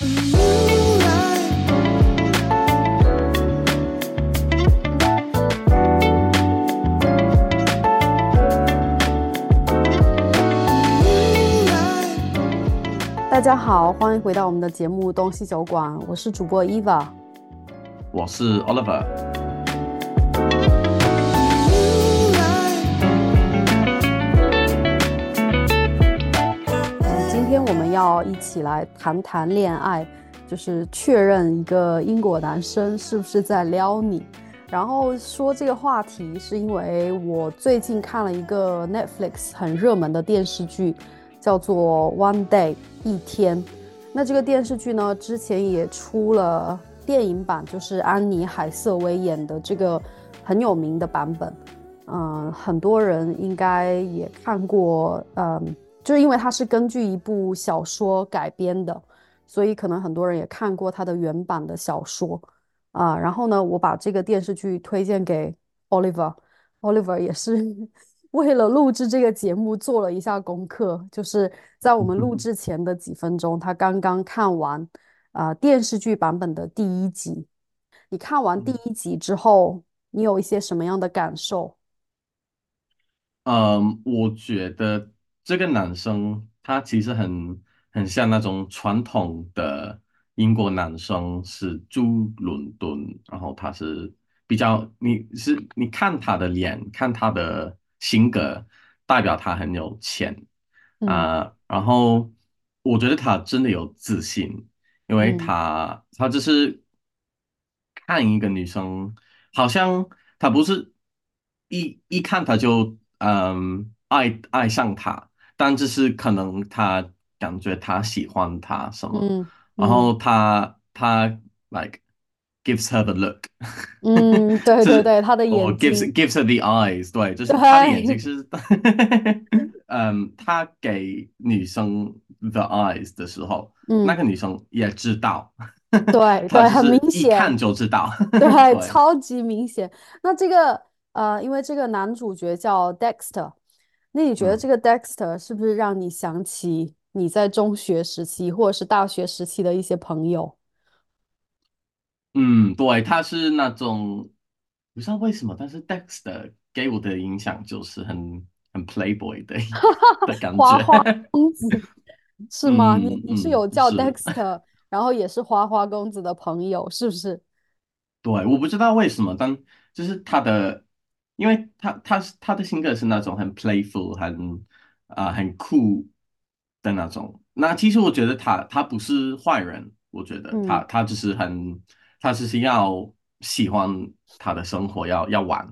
大家好，欢迎回到我们的节目《东西酒馆》，我是主播 Eva，我是 Oliver。要一起来谈谈恋爱，就是确认一个英国男生是不是在撩你。然后说这个话题，是因为我最近看了一个 Netflix 很热门的电视剧。叫做《One Day》一天，那这个电视剧呢，之前也出了电影版，就是安妮海瑟薇演的这个很有名的版本。嗯，很多人应该也看过。嗯，就是因为它是根据一部小说改编的，所以可能很多人也看过它的原版的小说。啊，然后呢，我把这个电视剧推荐给 Oliver，Oliver 也是。为了录制这个节目，做了一下功课，就是在我们录制前的几分钟，他刚刚看完啊电视剧版本的第一集。你看完第一集之后，你有一些什么样的感受？嗯，我觉得这个男生他其实很很像那种传统的英国男生，是住伦敦，然后他是比较，你是你看他的脸，看他的。性格代表他很有钱啊，然后我觉得他真的有自信，因为他他就是看一个女生，好像他不是一一看他就嗯爱爱上她，但就是可能他感觉他喜欢她什么，然后他他 like。gives her the look，嗯，对 对对，他的眼睛，gives gives her the eyes，对，就是他的眼睛是，嗯，他给女生 the eyes 的时候，那个女生也知道，对 对，很明显，一看就知道，对，超级明显。那这个呃，因为这个男主角叫 Dexter，那你觉得这个 Dexter 是不是让你想起你在中学时期或者是大学时期的一些朋友？嗯，对，他是那种不知道为什么，但是 Dexter 给我的影响就是很很 Playboy 的 的感觉，花 花公子是吗？你你是有叫 Dexter，然后也是花花公子的朋友，是不是？对，我不知道为什么，但就是他的，因为他他是他的性格是那种很 playful，很啊很酷的那种。那其实我觉得他他不是坏人，我觉得他他只是很。他只是要喜欢他的生活，要要玩。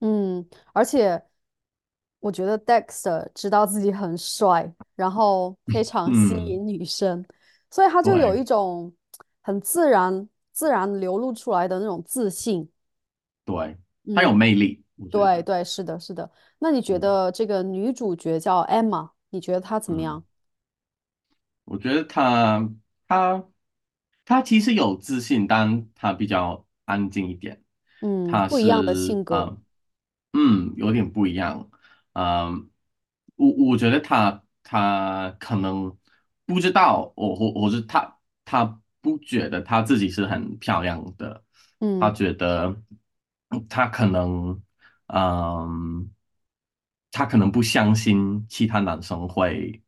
嗯，而且我觉得 Dexter 知道自己很帅，然后非常吸引女生，所以他就有一种很自然、自然流露出来的那种自信。对，他有魅力。对对，是的，是的。那你觉得这个女主角叫 Emma？你觉得她怎么样？我觉得她她。她其实有自信，但她比较安静一点。嗯，他不一样的性格。嗯，有点不一样。嗯，我我觉得她她可能不知道，我我我是她她不觉得她自己是很漂亮的。嗯，她觉得她可能嗯，他可能不相信其他男生会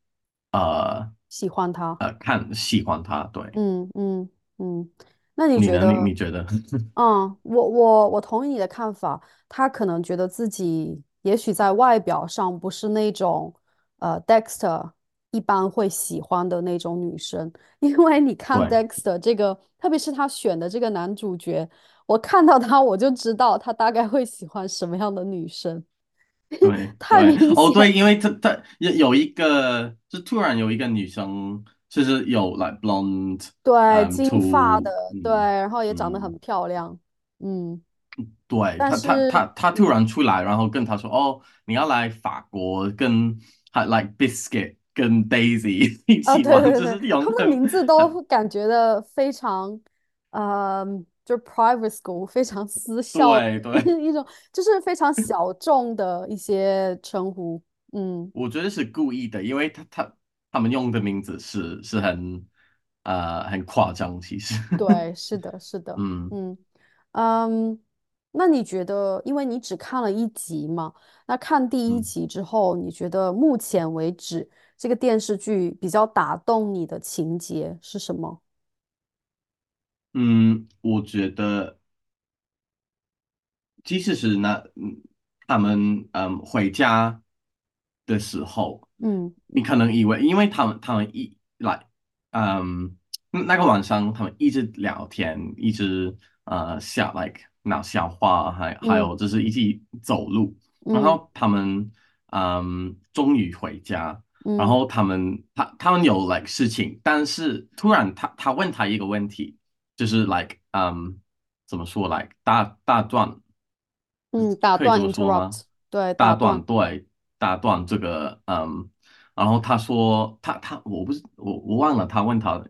呃。喜欢他，呃，看喜欢他，对，嗯嗯嗯，那你觉得？你你觉得？嗯，我我我同意你的看法。他可能觉得自己也许在外表上不是那种呃，Dexter 一般会喜欢的那种女生，因为你看 Dexter 这个，特别是他选的这个男主角，我看到他我就知道他大概会喜欢什么样的女生。对，太明显哦，对，因为他他有有一个，就突然有一个女生，就是有 like blonde，对，金发的，对，然后也长得很漂亮，嗯，对，他他他他突然出来，然后跟他说，哦，你要来法国，跟还 like biscuit 跟 Daisy 一起玩，就是他们的名字都感觉的非常，呃。就是 private school 非常私校，对对，一种就是非常小众的一些称呼。嗯，我觉得是故意的，因为他他他们用的名字是是很呃很夸张，其实，对，是的，是的，嗯。嗯。嗯，那你觉得，因为你只看了一集嘛，那看第一嗯。集之后，你觉得目前为止这个电视剧比较打动你的情节是什么？嗯，我觉得。即使是那嗯，他们嗯回家的时候，嗯。你可能以为，因为他们他们一来，嗯，那个晚上他们一直聊天，一直呃笑，like 闹笑话，还还嗯。有就是一起走路，然嗯。后他们嗯终于回家，然嗯。后他们他他们有 like 事情，但是突然他他问他一个问题，就是 like 嗯怎么说 like 大大段。嗯，打断可以这么说吗？，interrupt，对，打大断，段对，大段这个嗯，然后他说他他我不是我我忘了他问他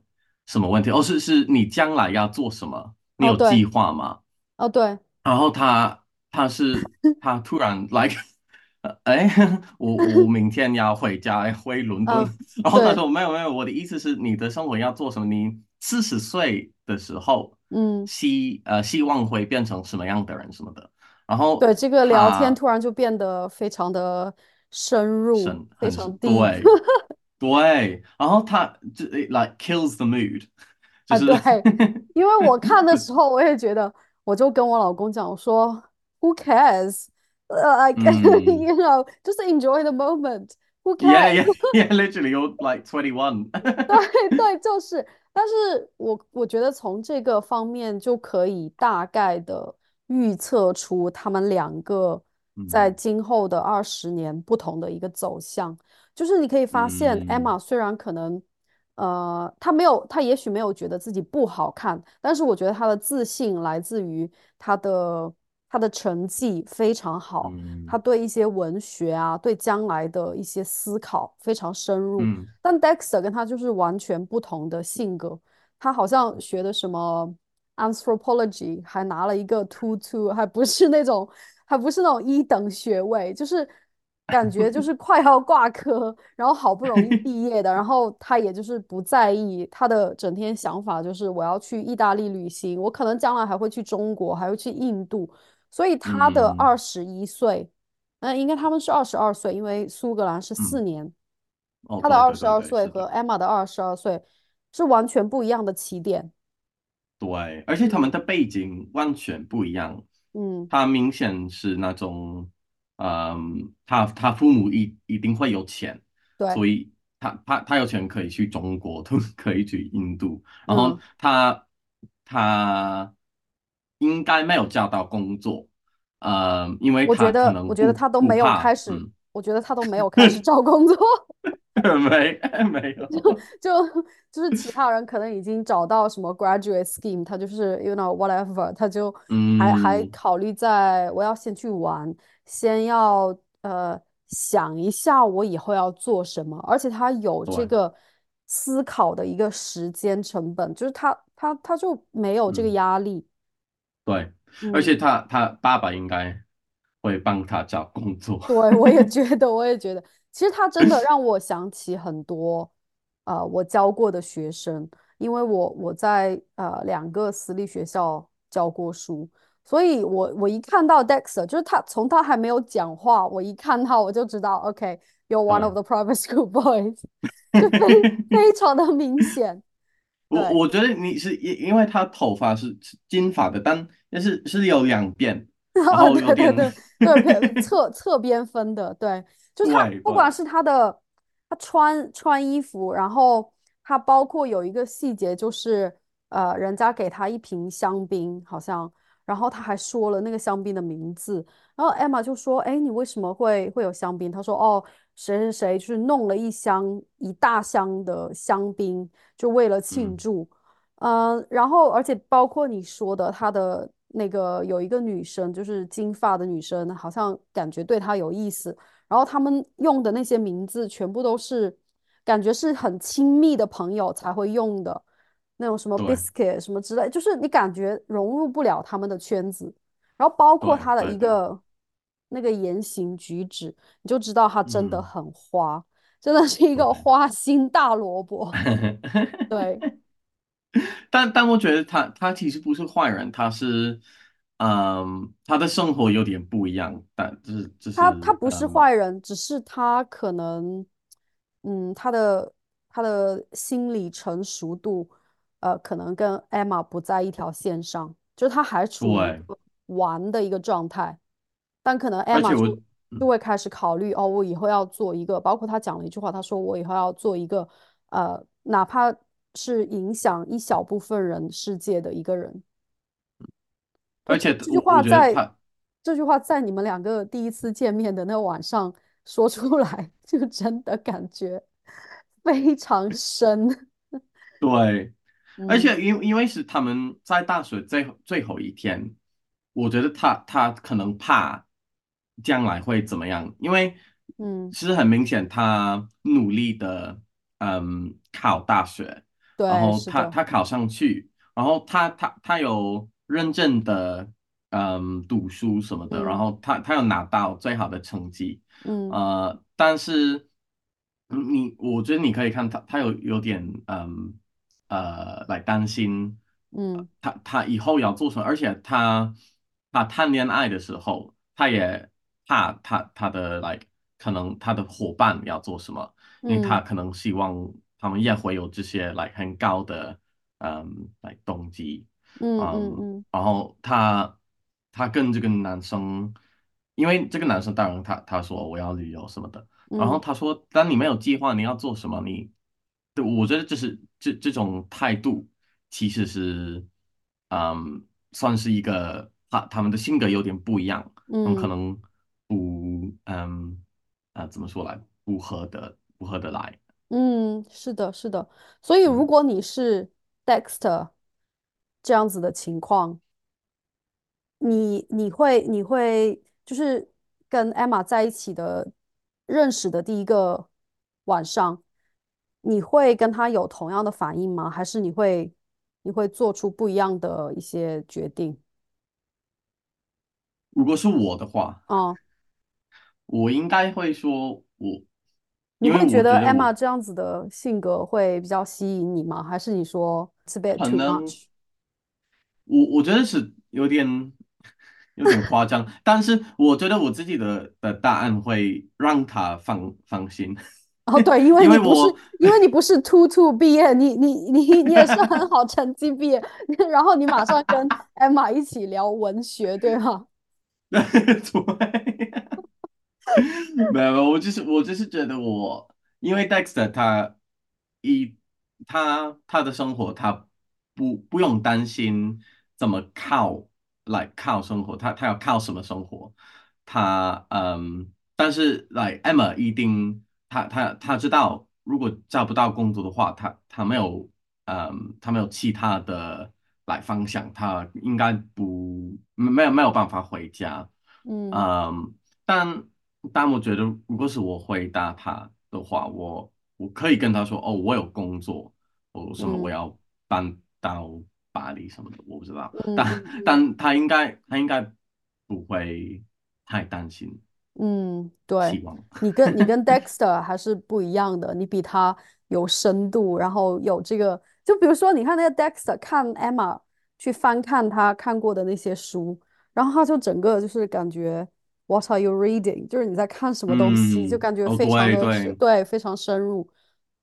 什么问题哦，是是你将来要做什么？你哦，对，有计划吗？哦，对，然后他他是他突然 like 呃哎，我我明天要回家回伦敦，嗯，然后他对，说没有没有，我的意思是你的生活要做什么？你四十岁的时候嗯。希呃希望会变成什么样的人什么的。然后对，这个聊天他突然就变得非常的深入，非常对 对，然后他就 it like kills the mood，就啊，是对，因为我看的 时候，我也觉得，我就跟我老公讲，我说，Who cares？呃，like 嗯。you know, just enjoy the moment，Who，yeah cares？yeah yeah literally you're like twenty one，对对，就是，但是我我觉得从这个方面就可以大概的预测出他们两个在嗯。今后的二十年不同的一个走向。就是你可以发现嗯，Emma 虽然可能，呃，她没有，她也许没有觉得自己不好看，但是我觉得她的自信来自于她的她的成绩非常好。他嗯对一些文学啊，对将来的一些思考非常深入。嗯但 Dexter 跟他就是完全不同的性格，他好像学的什么 anthropology，还拿了一个 two two，还不是那种，还不是那种一等学位，就是感觉就是 快要挂科，然后好不容易毕业的，然后他也就是不在意，他的整天想法就是我要去意大利旅行，我可能将来还会去中国，还会去印度，所以他的二嗯十一岁。嗯，应该他们是二十二岁，因为苏格兰是四嗯，年。哦他的二十二岁。和 Emma 的二十二岁是完全不一样的起点。对，而且他们的背景完全不一样。嗯，他明显是那种，嗯，他他父母一一定会有钱，对，所以他他他有钱可以去中国，都 可以去印度。然后嗯，他他应该没有找到工作，呃，因为我觉得，我觉得他都没有，开始，嗯，我觉得他都没有开始 找工作。没 没有，就就就是其他人可能已经找到什么 graduate scheme，他就是 you know whatever，他就还还嗯，考虑在我要先去玩，先要呃想一下我以后要做什么，而且他有这，个思考的一个时间成本，就是他他他就没有这个嗯。压力，对，而嗯。且他他爸爸应该会帮他找工作。对，我也 觉得，我也觉得，其实他真的让我想起很多，呃，我教过的学生，因为我我在呃两个私立学校教过书，所以我我一看到 Dexter，就是他从他还没有讲话，我一看到我就知道，OK，you're one of，the private school boys，就非非常的明显，对，我我觉得你是因因为他头发是是金发的，但但是是有两边，然啊，后有点对对对对，侧侧边分的，对，就是他不管是他的他穿穿衣服，然后他包括有一个细节就是呃，人家给他一瓶香槟，好像，然后他还说了那个香槟的名字，然后 Emma 就说：“哎，你为什么会会有香槟？”他说：“哦，谁谁谁就是弄了一箱一大箱的香槟，就为了庆嗯，祝。”嗯，然后而且包括你说的，他的那个有一个女生，就是金发的女生，好像感觉对他有意思。然后他们用的那些名字全部都是感觉是很亲密的朋友才会用的，那种什么 biscuit 什么之类，就是你感觉融入不了他们的圈子。然后包括他的一个那个言行举止，你就知道他真的嗯，很花，真的是一个，花心大萝卜。对。但但我觉得他他其实不是坏人，他是，嗯，他的生活有点不一样，但就是就他他不是嗯，坏人，只是他可能，嗯，他的他的心理成熟度，呃，可能跟 Emma 不在一条线上，就是他还处于玩的一个状态，但可能而且 Emma 就就会开始考虑，哦，我以后要做一个，包括他讲了一句话，他说我以后要做一个，呃，哪怕是影响一小部分人世界的一个人。而且这这句话在这句话在你们两个第一次见面的那晚上说出来，就真的感觉非常深。对，而嗯且因因为是他们在大学最后最后一天，我觉得他他可能怕将来会怎么样，因为嗯，其实很明显他努力的嗯考大学，对然，后是的，他他考上去，然后他他他有认真的嗯读书什么的，然嗯后他他有拿到最好的成绩，嗯。呃，但是嗯你我觉得你可以看他他有有点嗯。呃来担心，呃嗯。他他以后要做什么，而且他他谈恋爱的时候，他也怕他他的来可能他的伙伴要做什么，因为他嗯。可能希望他们也会有这些来很高的嗯来动机，嗯嗯嗯，嗯。然后他他跟这个男生，因为这个男生当然他他说我要旅游什么的。然后嗯。他说，当你没有计划你要做什么，你，对，我觉得这是这这种态度其实是，嗯，算是一个他他们的性格有点不一样，他们可嗯。能不，嗯，啊，怎么说来，不合得不合得来，嗯，是的，是的。所以如嗯，果你是 Dexter 这样子的情况，你你会你会就是跟 Emma 在一起的认识的第一个晚上，你会跟他有同样的反应吗？还是你会你会做出不一样的一些决定？如果是我的话，啊、我应该会说我，你会觉得 Emma 这样子的性格会比较吸引你吗？还是你说 it's a bit 可 too 能 much？我我觉得是有点有点夸张，但是我觉得我自己的的答案会让他放放心，哦，对，因为你不是因为我因为你不是 two two 毕业，你你你你也是很好成绩毕业，然后你马上跟 Emma 一起聊文学，对吗？对，没有没有，我就是我就是觉得我，因为 Dexter 他一他他的生活他不不用担心怎么靠来靠生活，他他要靠什么生活，他嗯，但是来 Emma 一定他他他知道，如果找不到工作的话，他他没有嗯他没有其他的来方向，他应该不没有没有办法回家。嗯嗯，但但我觉得，如果是我回答他的话，我我可以跟他说，哦，我有工作，我什么我嗯。要搬到巴黎什么的，我不知道，嗯。但 但他应该他应该不会太担心，嗯，对，希望，你跟你跟 Dexter 还是不一样的，你比他有深度，然后有这个，就比如说，你看那个 Dexter 看 Emma 去翻看他看过的那些书，然后他就整个就是感觉 What are you reading？就是你在看什么东西，就嗯，感觉哦，非常的是对非常深入。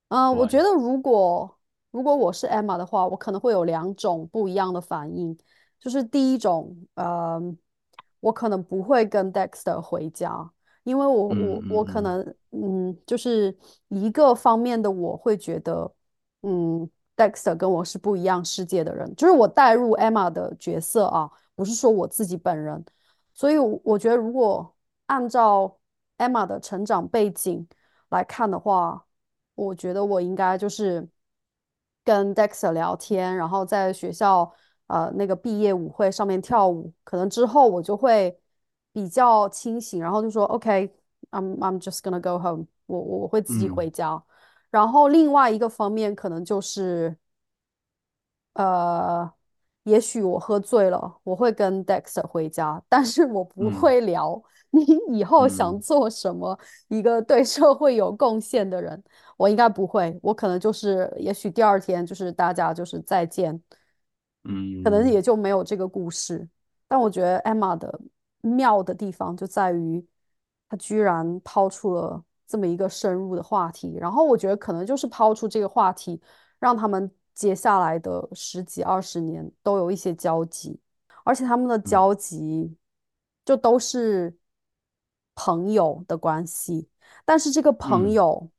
嗯，我觉，得如果如果我是 Emma 的话，我可能会有两种不一样的反应。就是第一种，呃，我可能不会跟 Dexter 回家，因为我嗯我我可能，嗯，就是一个方面的我会觉得，嗯，Dexter 跟我是不一样世界的人，就是我带入 Emma 的角色啊，不是说我自己本人，所以我我觉得如果按照 Emma 的成长背景来看的话，我觉得我应该就是跟 Dexter 聊天，然后在学校呃那个毕业舞会上面跳舞，可能之后我就会比较清醒，然后就说 OK，I'm I'm just gonna go home，我我会自己嗯回家。然后另外一个方面可能就是呃，也许我喝醉了，我会跟 Dexter 回家，但是我不嗯。会聊。你以后想嗯。做什么，一个对社会有贡献的人，我应该不会，我可能就是，也许第二天就是大家就是再见，可能嗯。也就没有这个故事。但我觉得 Emma 的妙的地方就在于，她居然抛出了这么一个深入的话题，然后我觉得可能就是抛出这个话题，让他们接下来的十几二十年都有一些交集，而且他们的嗯。交集就都是朋友的关系，但是这个朋嗯。友。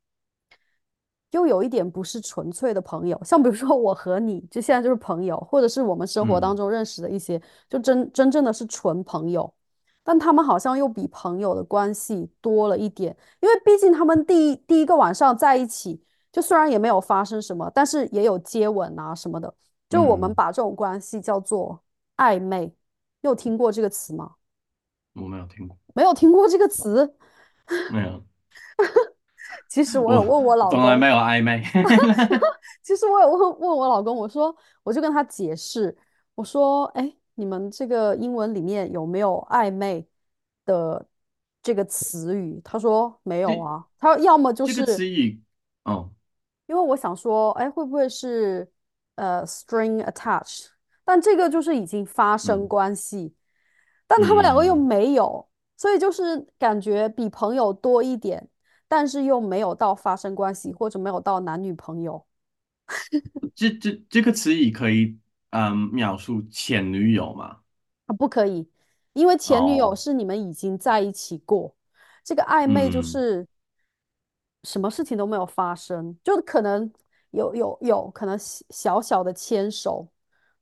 又有一点不是纯粹的朋友，像比如说我和你，就现在就是朋友，或者是我们生活当嗯。中认识的一些，就真真正的是纯朋友，但他们好像又比朋友的关系多了一点，因为毕竟他们第一第一个晚上在一起，就虽然也没有发生什么，但是也有接吻啊什么的，就我们嗯，把这种关系叫做暧昧，你有听过这个词吗？我没有听过，没有听过这个词，没有，其实我有我问我老公。从来没有暧昧。其实我有问问我老公，我说我就跟他解释，我说，哎，你们这个英文里面有没有暧昧的这个词语？他说没有啊，他说要么就这个是词语，哦，因为我想说，哎，会不会是呃 string attached？但这个就是已经发生嗯关系，但他们两个又嗯，没有，所以就是感觉比朋友多一点，但是又没有到发生关系，或者没有到男女朋友。这这这个词语可以嗯描述前女友吗？啊，不可以，因为前女友哦，是你们已经在一起过，这个暧昧就嗯是什么事情都没有发生，就可能有有有可能小小小的牵手，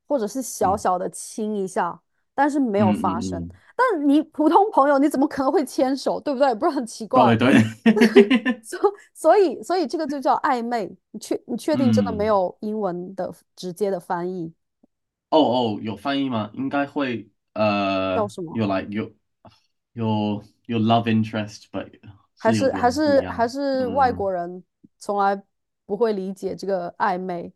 或者是小嗯小的亲一下，但是没有嗯发生。嗯嗯，但你普通朋友，你怎么可能会牵手，对不对？不是很奇怪？对对，所所以所以这个就叫暧昧。你确你确定真的没嗯，有英文的直接的翻译哦哦，有翻译吗？应该会，呃，叫什么？有来有有有 love interest，but 还是还是还，是外嗯。国人从来不会理解这个暧昧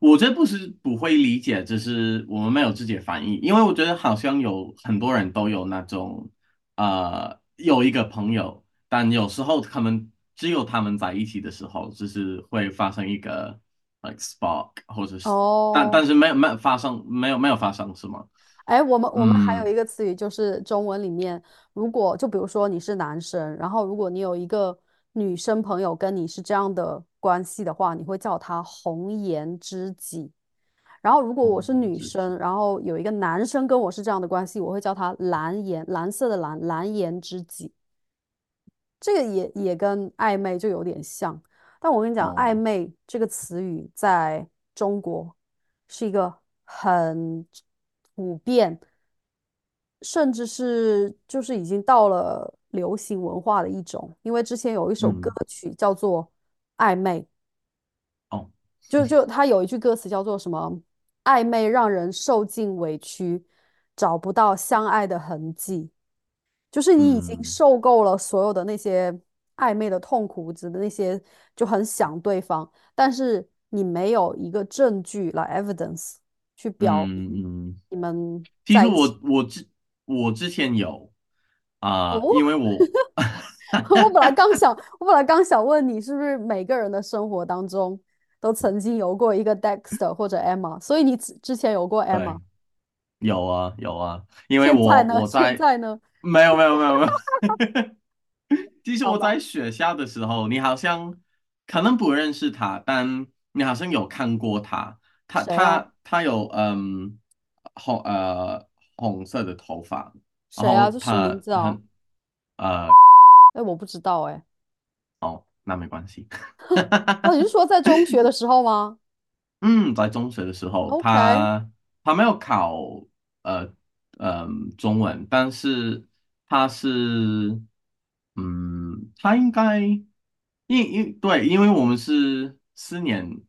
我这不是不会理解，只是我们没有直接翻译，因为我觉得好像有很多人都有那种，呃，有一个朋友，但有时候他们只有他们在一起的时候，就是会发生一个 like spark，或者是，但哦。但是没有没有发生，没有没有发生是吗？哎，我们我们还有嗯。一个词语，就是中文里面，如果就比如说你是男生，然后如果你有一个女生朋友跟你是这样的关系的话，你会叫她红颜知己。然后如果我是女生，然后有一个男生跟我是这样的关系，我会叫他蓝颜，蓝色的蓝，蓝颜知己。这个也也跟暧昧就有点像，但我跟你讲，暧哦，昧这个词语在中国是一个很普遍，甚至是就是已经到了流行文化的一种。因为之前有一首歌嗯，曲叫做《暧昧》，哦，就就他有一句歌词叫做什么？暧昧让人受尽委屈，找不到相爱的痕迹。就是你已经嗯受够了所有的那些暧昧的痛苦，指的那些就很想对方，但是你没有一个证据来 evidence 去表嗯嗯，你们其实。我我之我之前有啊、哦，因为我。我本来刚想，我本来刚想问你，是不是每个人的生活当中都曾经有过一个 Dexter 或者 Emma，所以你之之前有过 Emma，有啊有啊，因为我？我在现在呢？没有没有没有没有，其实，我在学校的时候，你好像可能不认识他，但你好像有看过他，他？他他有嗯红呃红色的头发，然谁啊？后这什么名字啊？很呃哎，我不知道哎。哦，那没关系。哦，你是说在中学的时候吗 嗯，在中学的时候，？OK，他他没有考呃嗯、中文，但是他是嗯，他应该因因对，因为我们是四年，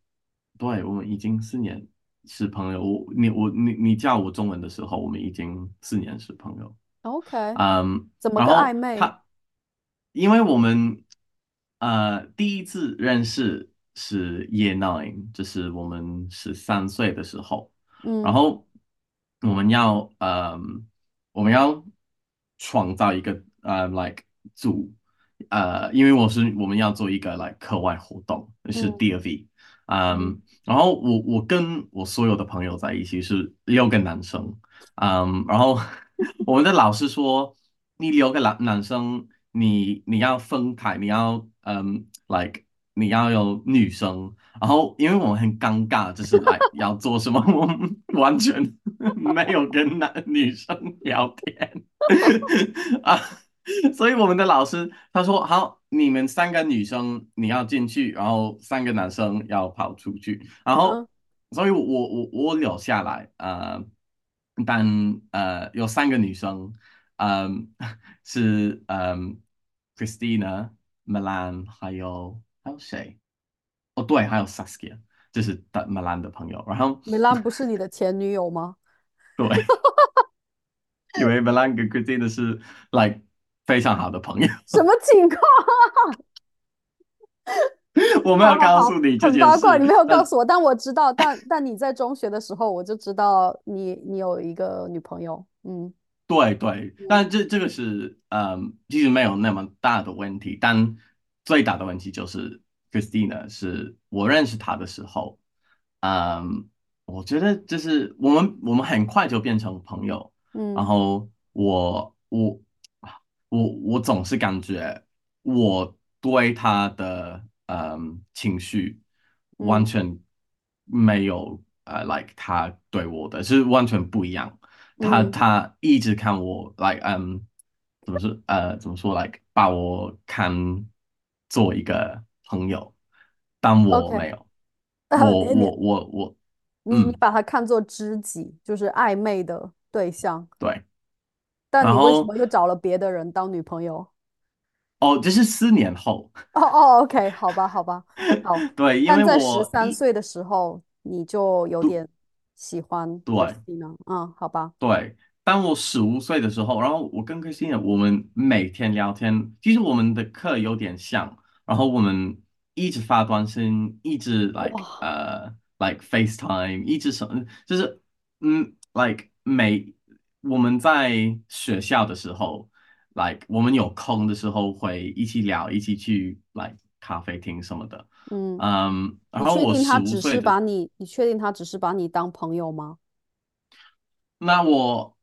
对，我们已经四年是朋友。我你我你你叫我中文的时候，我们已经四年是朋友。OK，嗯，怎么个暧昧？他，因为我们呃第一次认识是 Year Nine，就是我们十三岁的时候，然嗯后我们要呃我们要创造一个呃 like 组呃，因为我是我们要做一个 like 课外活动，是嗯 DFE，嗯嗯，然后我我跟我所有的朋友在一起是六个男生，嗯，然后我们的老师说，你六个男男生，你你要分开，你要嗯，like 你要有女生，然后因为我们很尴尬，就是来要做什么，我们完全没有跟男女生聊天 啊。所以我们的老师他说好，你们三个女生你要进去，然后三个男生要跑出去，然嗯后所以我我我留下来，呃，但呃有三个女生，嗯、是嗯、Christina、Milan 还有还有谁？哦对，还有 Saskia，就是的 Milan 的朋友，然后 Milan 不是你的前女友吗？对，因为 Milan 跟 Christina 是 like 非常好的朋友。什么情况？我没有告诉你这件事，很八卦，你没有告但诉我，但我知道，但但你在中学的时候我就知道你你有一个女朋友，嗯。对对，嗯但这这个是嗯，其实没有那么大的问题，但最大的问题就是 Christina 是我认识她的时候，嗯，我觉得就是我们我们很快就变成朋友，嗯然嗯。后我我我我总是感觉我对他的嗯情绪完嗯全没有呃，like 他对我的是完全不一样。他嗯。他一直看我，like 嗯，怎么说呃怎么说，like 把我看做一个朋友，但我没有，呃，我我我我，你把他看作知己，就是暧昧的对象，对，但你为什么又找了别的人当女朋友？哦，这是四年后，哦哦，OK，好吧好吧，好，对，因为但在十我一三岁的时候你就有点喜欢对 Christina，嗯，好吧，对，当我十五岁的时候，然后我跟 Christina 我们每天聊天，其实我们的课有点像，然后我们一直发短信，一直 like 哇，呃 like FaceTime，一直什么，就是嗯 like 每我们在学校的时候，like 我们有空的时候会一起聊，一起去 like 咖啡厅什么的，嗯，嗯，然后我他只是岁。把你，你确定他只是把你当朋友吗？那我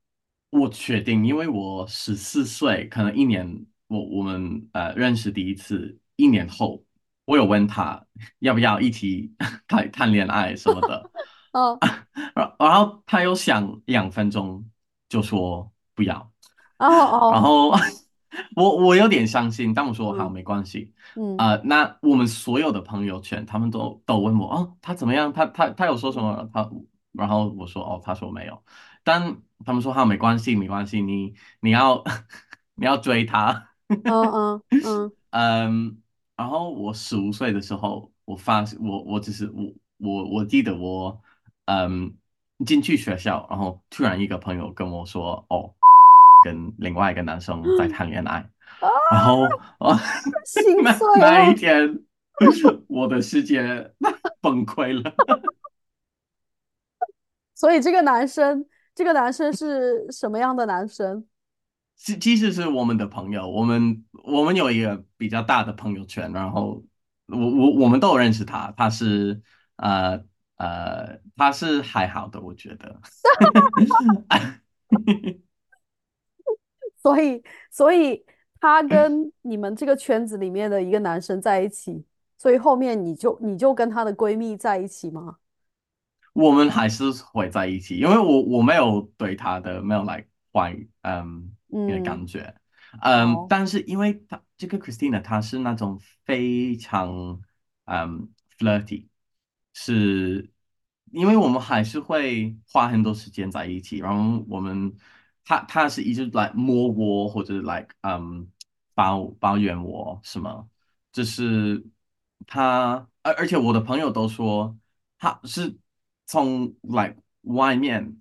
我确定，因为我十四岁，可能一年，我我们呃认识第一次，一年后，我有问他要不要一起 谈谈恋爱什么的，哦 然然后他又想两分钟就说不要，哦哦，然后我我有点伤心，但我说好嗯没关系，嗯。呃，那我们所有的朋友圈，他们都都问我哦，他怎么样？他他他有说什么？他然后我说哦，他说没有，但他们说好没关系没关系，你你要 你要追他，嗯嗯嗯。嗯，然后我十五岁的时候，我发我我只是我我我记得我嗯进去学校，然后突然一个朋友跟我说哦，跟另外一个男生在谈恋爱。啊，然后啊，心那碎那一。天，我的世界 崩溃了。所以这个男生，这个男生是什么样的男生？其其实是我们的朋友，我们我们有一个比较大的朋友圈，然后我我我们都有认识他，他是呃呃他是还好的，我觉得。所以，所以他跟你们这个圈子里面的一个男生在一起，所以后面你就你就跟他的闺蜜在一起吗？我们还是会在一起，因为我我没有对他的没有来怀嗯那个嗯，感觉，嗯，好，但是因为他这个 Christina 她是那种非常嗯 flirty，是因为我们还是会花很多时间在一起，然后我们他他是一直来摸我或者来嗯抱抱怨我什么。就是他，而而且我的朋友都说他是从来外面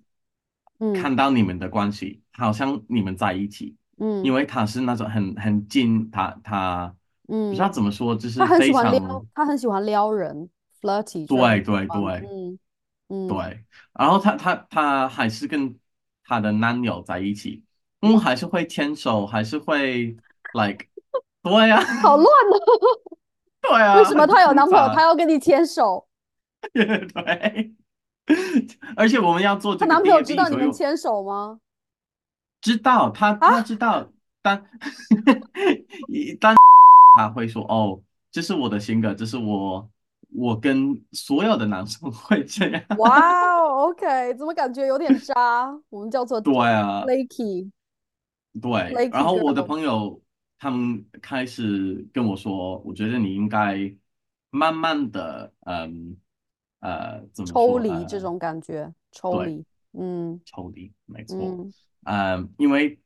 嗯。看到你们的关系，好像你们在一起，嗯。因嗯为他是那种很很近，他他嗯。不知道嗯，怎么说，就是他很喜非欢撩，常他很喜欢撩人，flirty 对，对对。嗯嗯，对，然后他他他还是跟他的男友在一起，嗯，还是会牵手，还是会 like 对呀、好乱哦。对啊，为什么很她有男朋友，她。要跟你牵手？对，而且我们要做这个她男朋友知道你们牵手吗？知道他他啊，知道，但 一但 他会说哦，这是我的性格，这是我我跟所有的男生 会这样。哇哦，OK，怎么感觉有点渣？我们叫做对啊，flaky 对，然后我的朋友他们开始跟我说，我觉得你应该慢慢的，嗯，呃，怎么抽离这种感觉，抽，离，嗯抽离，没错，嗯。嗯，因为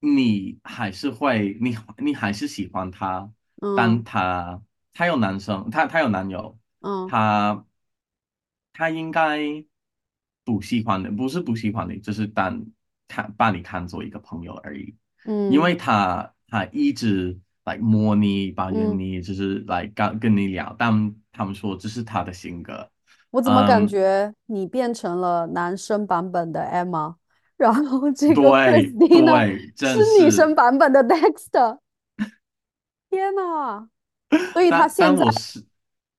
你还是会，你你还是喜欢他，嗯。但他他有男生，他他有男友，嗯他他应该不喜欢你，不是不喜欢你，就是当看把你看作一个朋友而已。嗯因嗯为他他一直来摸你、抱怨嗯，你，就是来跟跟你聊，但他们说这是他的性格。我怎么感嗯，觉你变成了男生版本的 Emma，然后这个对 Christina 对，是。女生版本的 Dexter？天呐！所以他现在，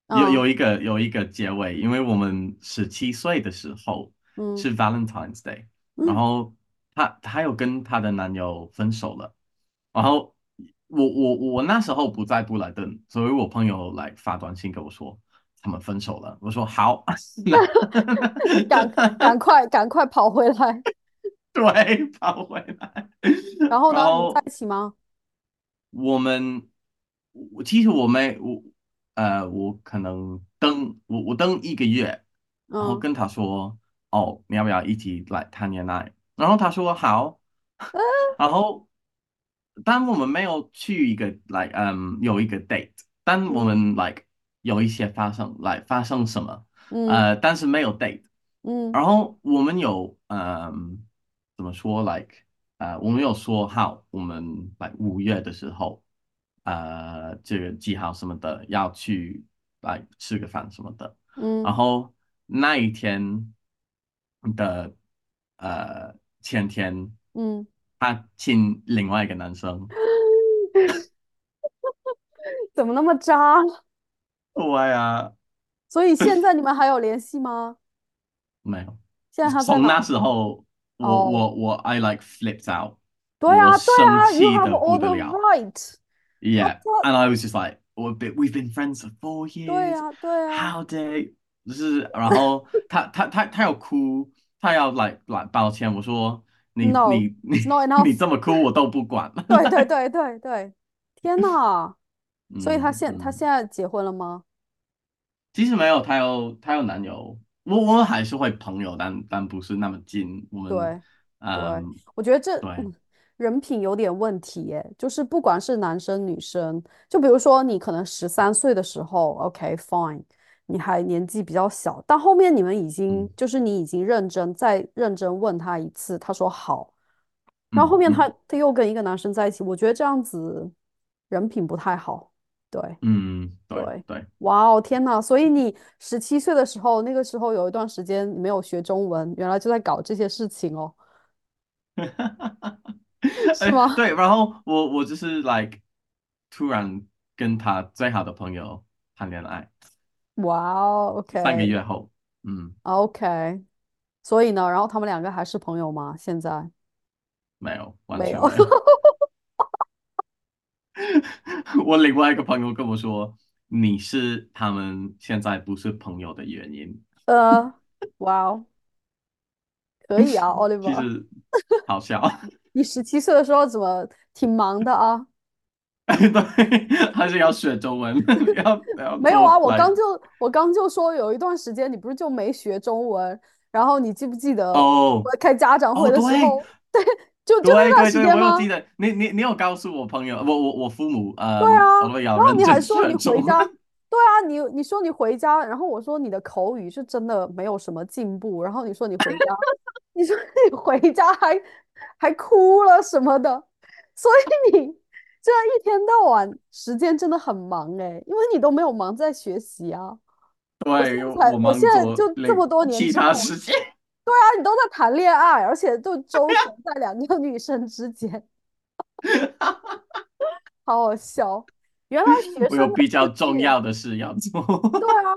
有嗯有一个有一个结尾，因为我们十七岁的时候嗯是 Valentine's Day，然嗯，后她她又跟她的男友分手了，然后我我我那时候不在布莱顿，所以我朋友来发短信跟我说他们分手了，我说好，那赶赶快赶快跑回来，对跑回来，然后呢？在一起吗？我们，我其实我没我呃，我可能登我我登一个月，然后嗯。跟他说，哦，你要不要一起来谈恋爱？然后他说好，然后但我们没有去一个 like 嗯有一个 date，但我嗯。们 like 有一些发生来发生什么，嗯。呃，但是没有 date。嗯。然后我们有嗯怎么说，like 呃，我们有说好，我们来五月的时候，呃，这个记号什么的要去来吃个饭什么的。嗯然嗯，后那一天的呃前天，嗯，他亲另外一个男生，怎么那么渣？对啊，所以现在你们还有联系吗？没有。现在他在从那？时候，我哦，我我，I like flipped out，对啊，对啊，You have all the 了。right。他 Yeah, 他，and I was just like, well, but we've been friends for four years. 啊，对啊 How dare 就是然后 他他他他要哭，他要来来抱歉。我说你，No, 你你 你。这么哭我都不管。对对对对对，天呐！所以他现他嗯嗯，现在结婚了吗？其实没有，他有他有男友，我我们还是会朋友，但但不是那么近。我们对对，嗯我觉得这对嗯人品有点问题耶，就是不管是男生女生，就比如说你可能十三岁的时候，OK fine，你还年纪比较小，但后面你们已经嗯就是你已经认真再认真问他一次，他说好，然后后面他他又跟一个男生在一起，我觉得这样子人品不太好。对嗯，对对，对。哇哦，天呐！所以你十七岁的时候，那个时候有一段时间你没有学中文，原来就在搞这些事情哦，是哎，吗？对，然后我我就是 like 突然跟他最好的朋友谈恋爱，哇哦三个，OK 月后，嗯，OK，所以呢，然后他们两个还是朋友吗？现在没有，完没有。全没有。我另外一个朋友跟我说，你是他们现在不是朋友的原因，呃，哇哦，可以啊，Oliver，其实好笑。你十七岁的时候怎么挺忙的啊？对，还是要学中文，要要没有啊，我刚就我刚就说有一段时间你不是就没学中文，然后你记不记得我哦开家长会哦，的时候，对，就就那段对对对，时间吗？记得，你你你有告诉我朋友，我我我父母，对啊，然后你还说你。回家，对啊，你你说你回家，然后我说你的口语是真的没有什么进步，然后你说你回家，你说你回家还还哭了什么的，所以你这一天到晚时间真的很忙诶，因为你都没有忙在学习啊。对，我我现在就这么多年其，他时间，对啊，你都在谈恋爱，而且就周旋在两个女生之间，好好笑。原来学 我有比较。重要的事要做。对啊，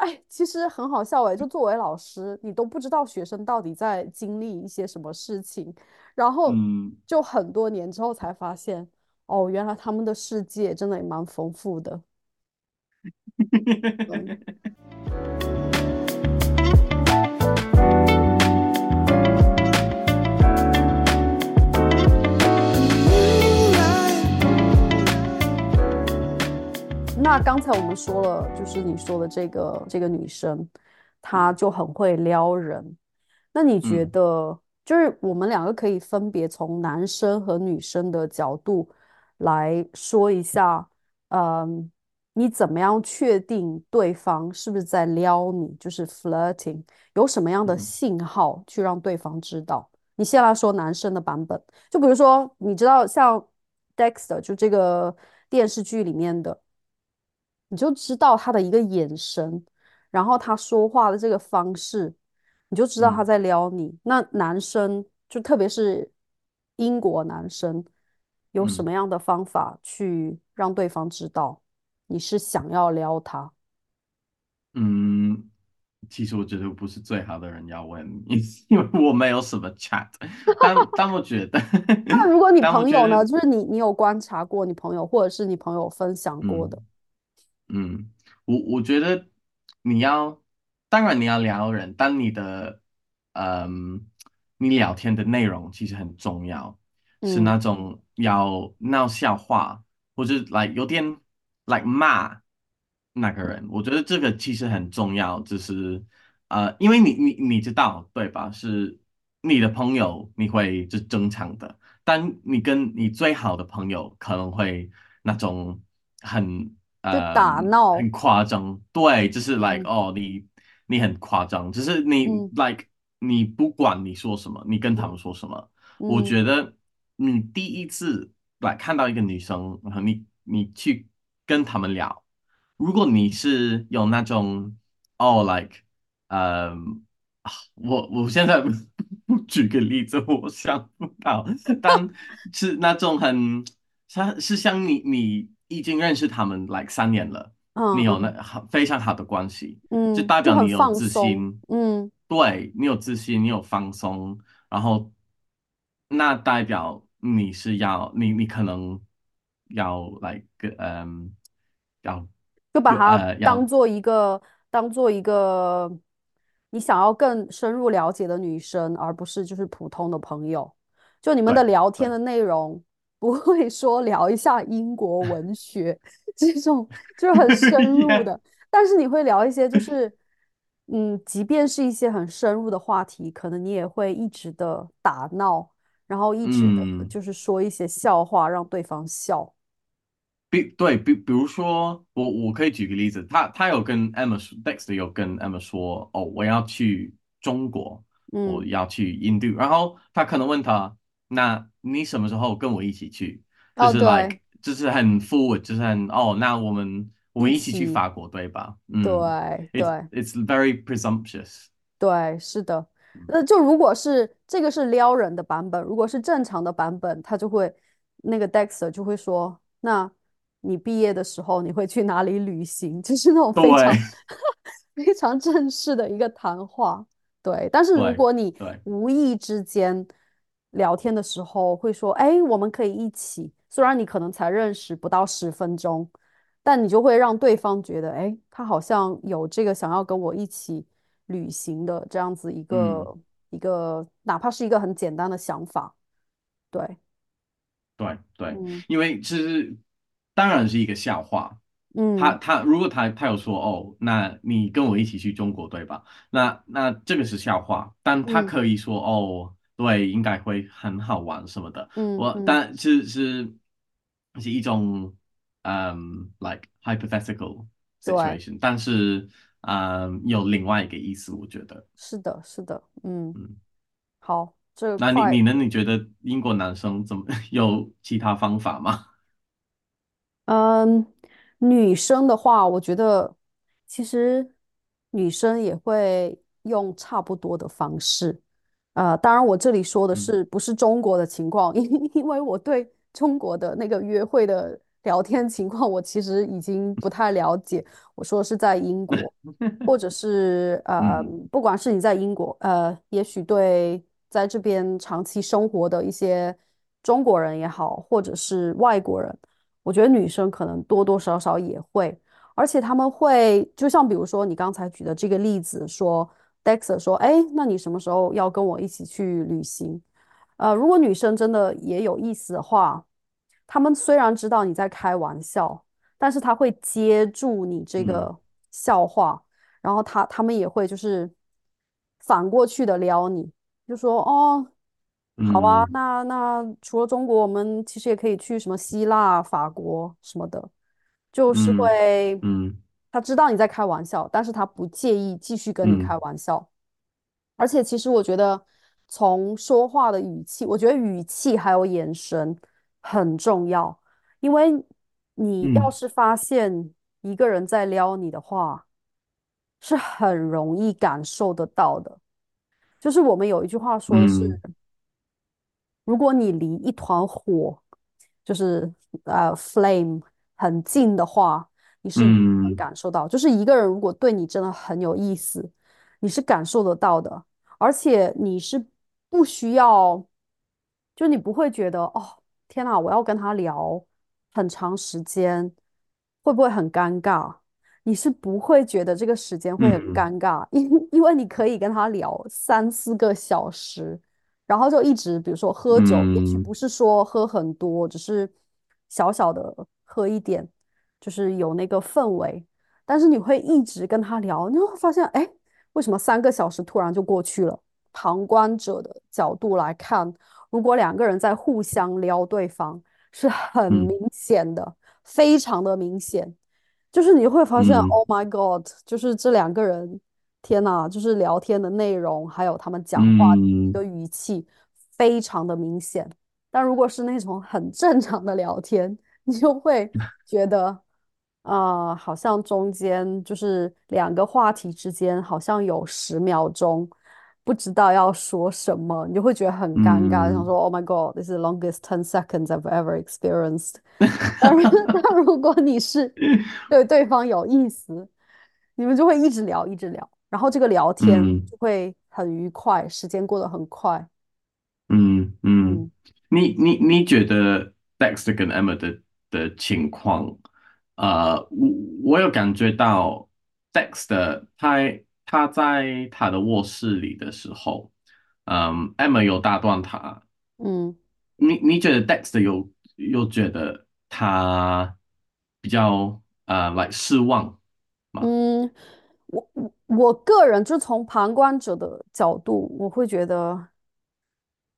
哎，其实很好笑哎，就作为老师，你都不知道学生到底在经历一些什么事情，然后嗯，就很多年之后才发现，哦，原来他们的世界真的也蛮丰富的。对，那刚才我们说了，就是你说的这个这个女生，她就很会撩人。那你觉嗯得，就是我们两个可以分别从男生和女生的角度来说一下，嗯，你怎么样确定对方是不是在撩你，就是 flirting，有什么样的嗯信号去让对方知道？你先来说男生的版本，就比如说，你知道像 Dexter 就这个电视剧里面的。你就知道他的一个眼神，然后他说话的这个方式，你就知道他嗯在撩你。那男生就特别是英国男生，有什嗯么样的方法去让对方知道你是想要撩他？嗯，其实我觉得我不是最好的人要问你，因为我没有什么 chat，但但我觉得，那如果你朋友呢，就是你你有观察过你朋友，或者是你朋友分享过的，嗯。嗯，我我觉得你要，当然你要聊人，但你的，嗯，你聊天的内容其实很重要，是嗯那种要闹笑话，或者来有点来骂那个人，我觉得这个其实很重要，就是呃，因为你你你知道对吧？是你的朋友你会是正常的，但你跟你最好的朋友可能会那种很。就打嗯，闹，很夸张，对，就是 like 嗯哦，你你很夸张，就是你嗯。like 你不管你说什么，你跟他们说什么，我嗯，觉得你第一次来看到一个女生，然后你你去跟他们聊，如果你是有那种哦，like，嗯、啊我我现在不举个例子，我想不到，但是那种很，像是像你你已经认识他们 like 三年了，你有嗯嗯那好非常好的关系，嗯就嗯，代表你有自放松，信，嗯。对，你有自信，你有放松，然后那代表你是要你你可能要来个嗯要就把有它当做一个当做一个你想要更深入了解的女生，而不是就是普通的朋友。就你们的聊天的内容不会说聊一下英国文学 这种就是很 深入的，但是你会聊一些就是嗯，即便是一些很深入的话题，可能你也会一直的打闹，然后一直的嗯。就是说一些笑话让对方笑。比对比，比如说我我可以举个例子，他他有跟 Emma 说，Dexter 有跟 Emma 说，哦，我要去中国，我嗯，要去印度，然后他可能问他，那你什么时候跟我一起去？就哦，是对，like 就是很 forward，就是很哦，那我们我们一起去。法国，对吧？嗯对对 it's very presumptuous，对，是的。那就如果是这个是撩人的版本，如果是正常的版本，他就会那个 Dexter 就会说：“那你毕业的时候你会去哪里旅行？” 就是那种非常 非常正式的一个谈话。对，但是如果你，无意之间聊天的时候会说：“哎，我们可以一起。”虽然你可能才认识不到十分钟，但你就会让对方觉得：“哎，他好像有这个想要跟我一起。”旅行的这样子一嗯。个一个，哪怕是一个很简单的想法，对，对对，嗯因为其实当然是一个笑话。他嗯他他如果他他有说哦，那你跟我一起去中国对吧？那那这个是笑话，但他嗯可以说哦，对，应该会很好玩什么的。嗯我，但是是是一种嗯，like hypothetical，situation，但是嗯有另外一个意思，我觉得，是的，是的，嗯，嗯。好，这块，那你你呢？你觉得英国男生怎么 有其他方法吗？嗯，女生的话，我觉得其实女生也会用差不多的方式。呃，当然我这里说的嗯是不是中国的情况，因因为我对中国的那个约会的聊天情况，我其实已经不太了解。我说是在英国，或者是呃，嗯不管是你在英国，呃，也许对在这边长期生活的一些中国人也好，或者是外国人，我觉得女生可能多多少少也会，而且他们会，就像比如说你刚才举的这个例子，说 Dexter 说，哎，那你什么时候要跟我一起去旅行？呃，如果女生真的也有意思的话，他们虽然知道你在开玩笑，但是他会接住你这嗯。个笑话，然后他他们也会就是反过去的撩你，就说哦，好啊，嗯。那那除了中国，我们其实也可以去什么希腊、法国什么的，就是嗯会嗯他知道你在开玩笑，但是他不介意继续跟你开嗯玩笑。而且其实我觉得，从说话的语气，我觉得语气还有眼神很重要，因为你要嗯是发现一个人在撩你的话，是很容易感受得到的。就是我们有一句话说的是，嗯如果你离一团火，就是呃 flame 很近的话，你是能嗯感受到。就是一个人如果对你真的很有意思，你是感受得到的，而且你是不需要，就你不会觉得哦，天哪，我要跟他聊很长时间，会不会很尴尬？你是不会觉得这个时间会很嗯尴尬，因因为你可以跟他聊三四个小时。然后就一直比如说喝酒，也许嗯不是说喝很多，只是小小的喝一点，就是有那个氛围。但是你会一直跟他聊，你会发现，哎，为什么三个小时突然就过去了？旁观者的角度来看，如果两个人在互相撩对方，是很明嗯显的，非常的明显。就是你会发现嗯，Oh my God，就是这两个人，天呐，就是聊天的内容，还有他们讲话的一嗯个语气，非常的明显。但如果是那种很正常的聊天，你就会觉得，啊、好像中间就是两个话题之间好像有十秒钟，不知道要说什么，你就会觉得很尴尬，想嗯说，Oh my God，this is the longest ten seconds I've ever experienced。但是，但如果你是对对方有意思，你们就会一直聊，一直聊，然后这个聊天嗯就会很愉快，时间过得很快。嗯嗯，嗯你你你觉得 Dexter 跟 Emma 的的情况，呃，我我有感觉到 Dexter 他他在他的卧室里的时候，嗯，Emma 有打断他，嗯你你觉得 Dexter 有有觉得他比较呃来失望吗？嗯，我我我个人就从旁观者的角度，我会觉得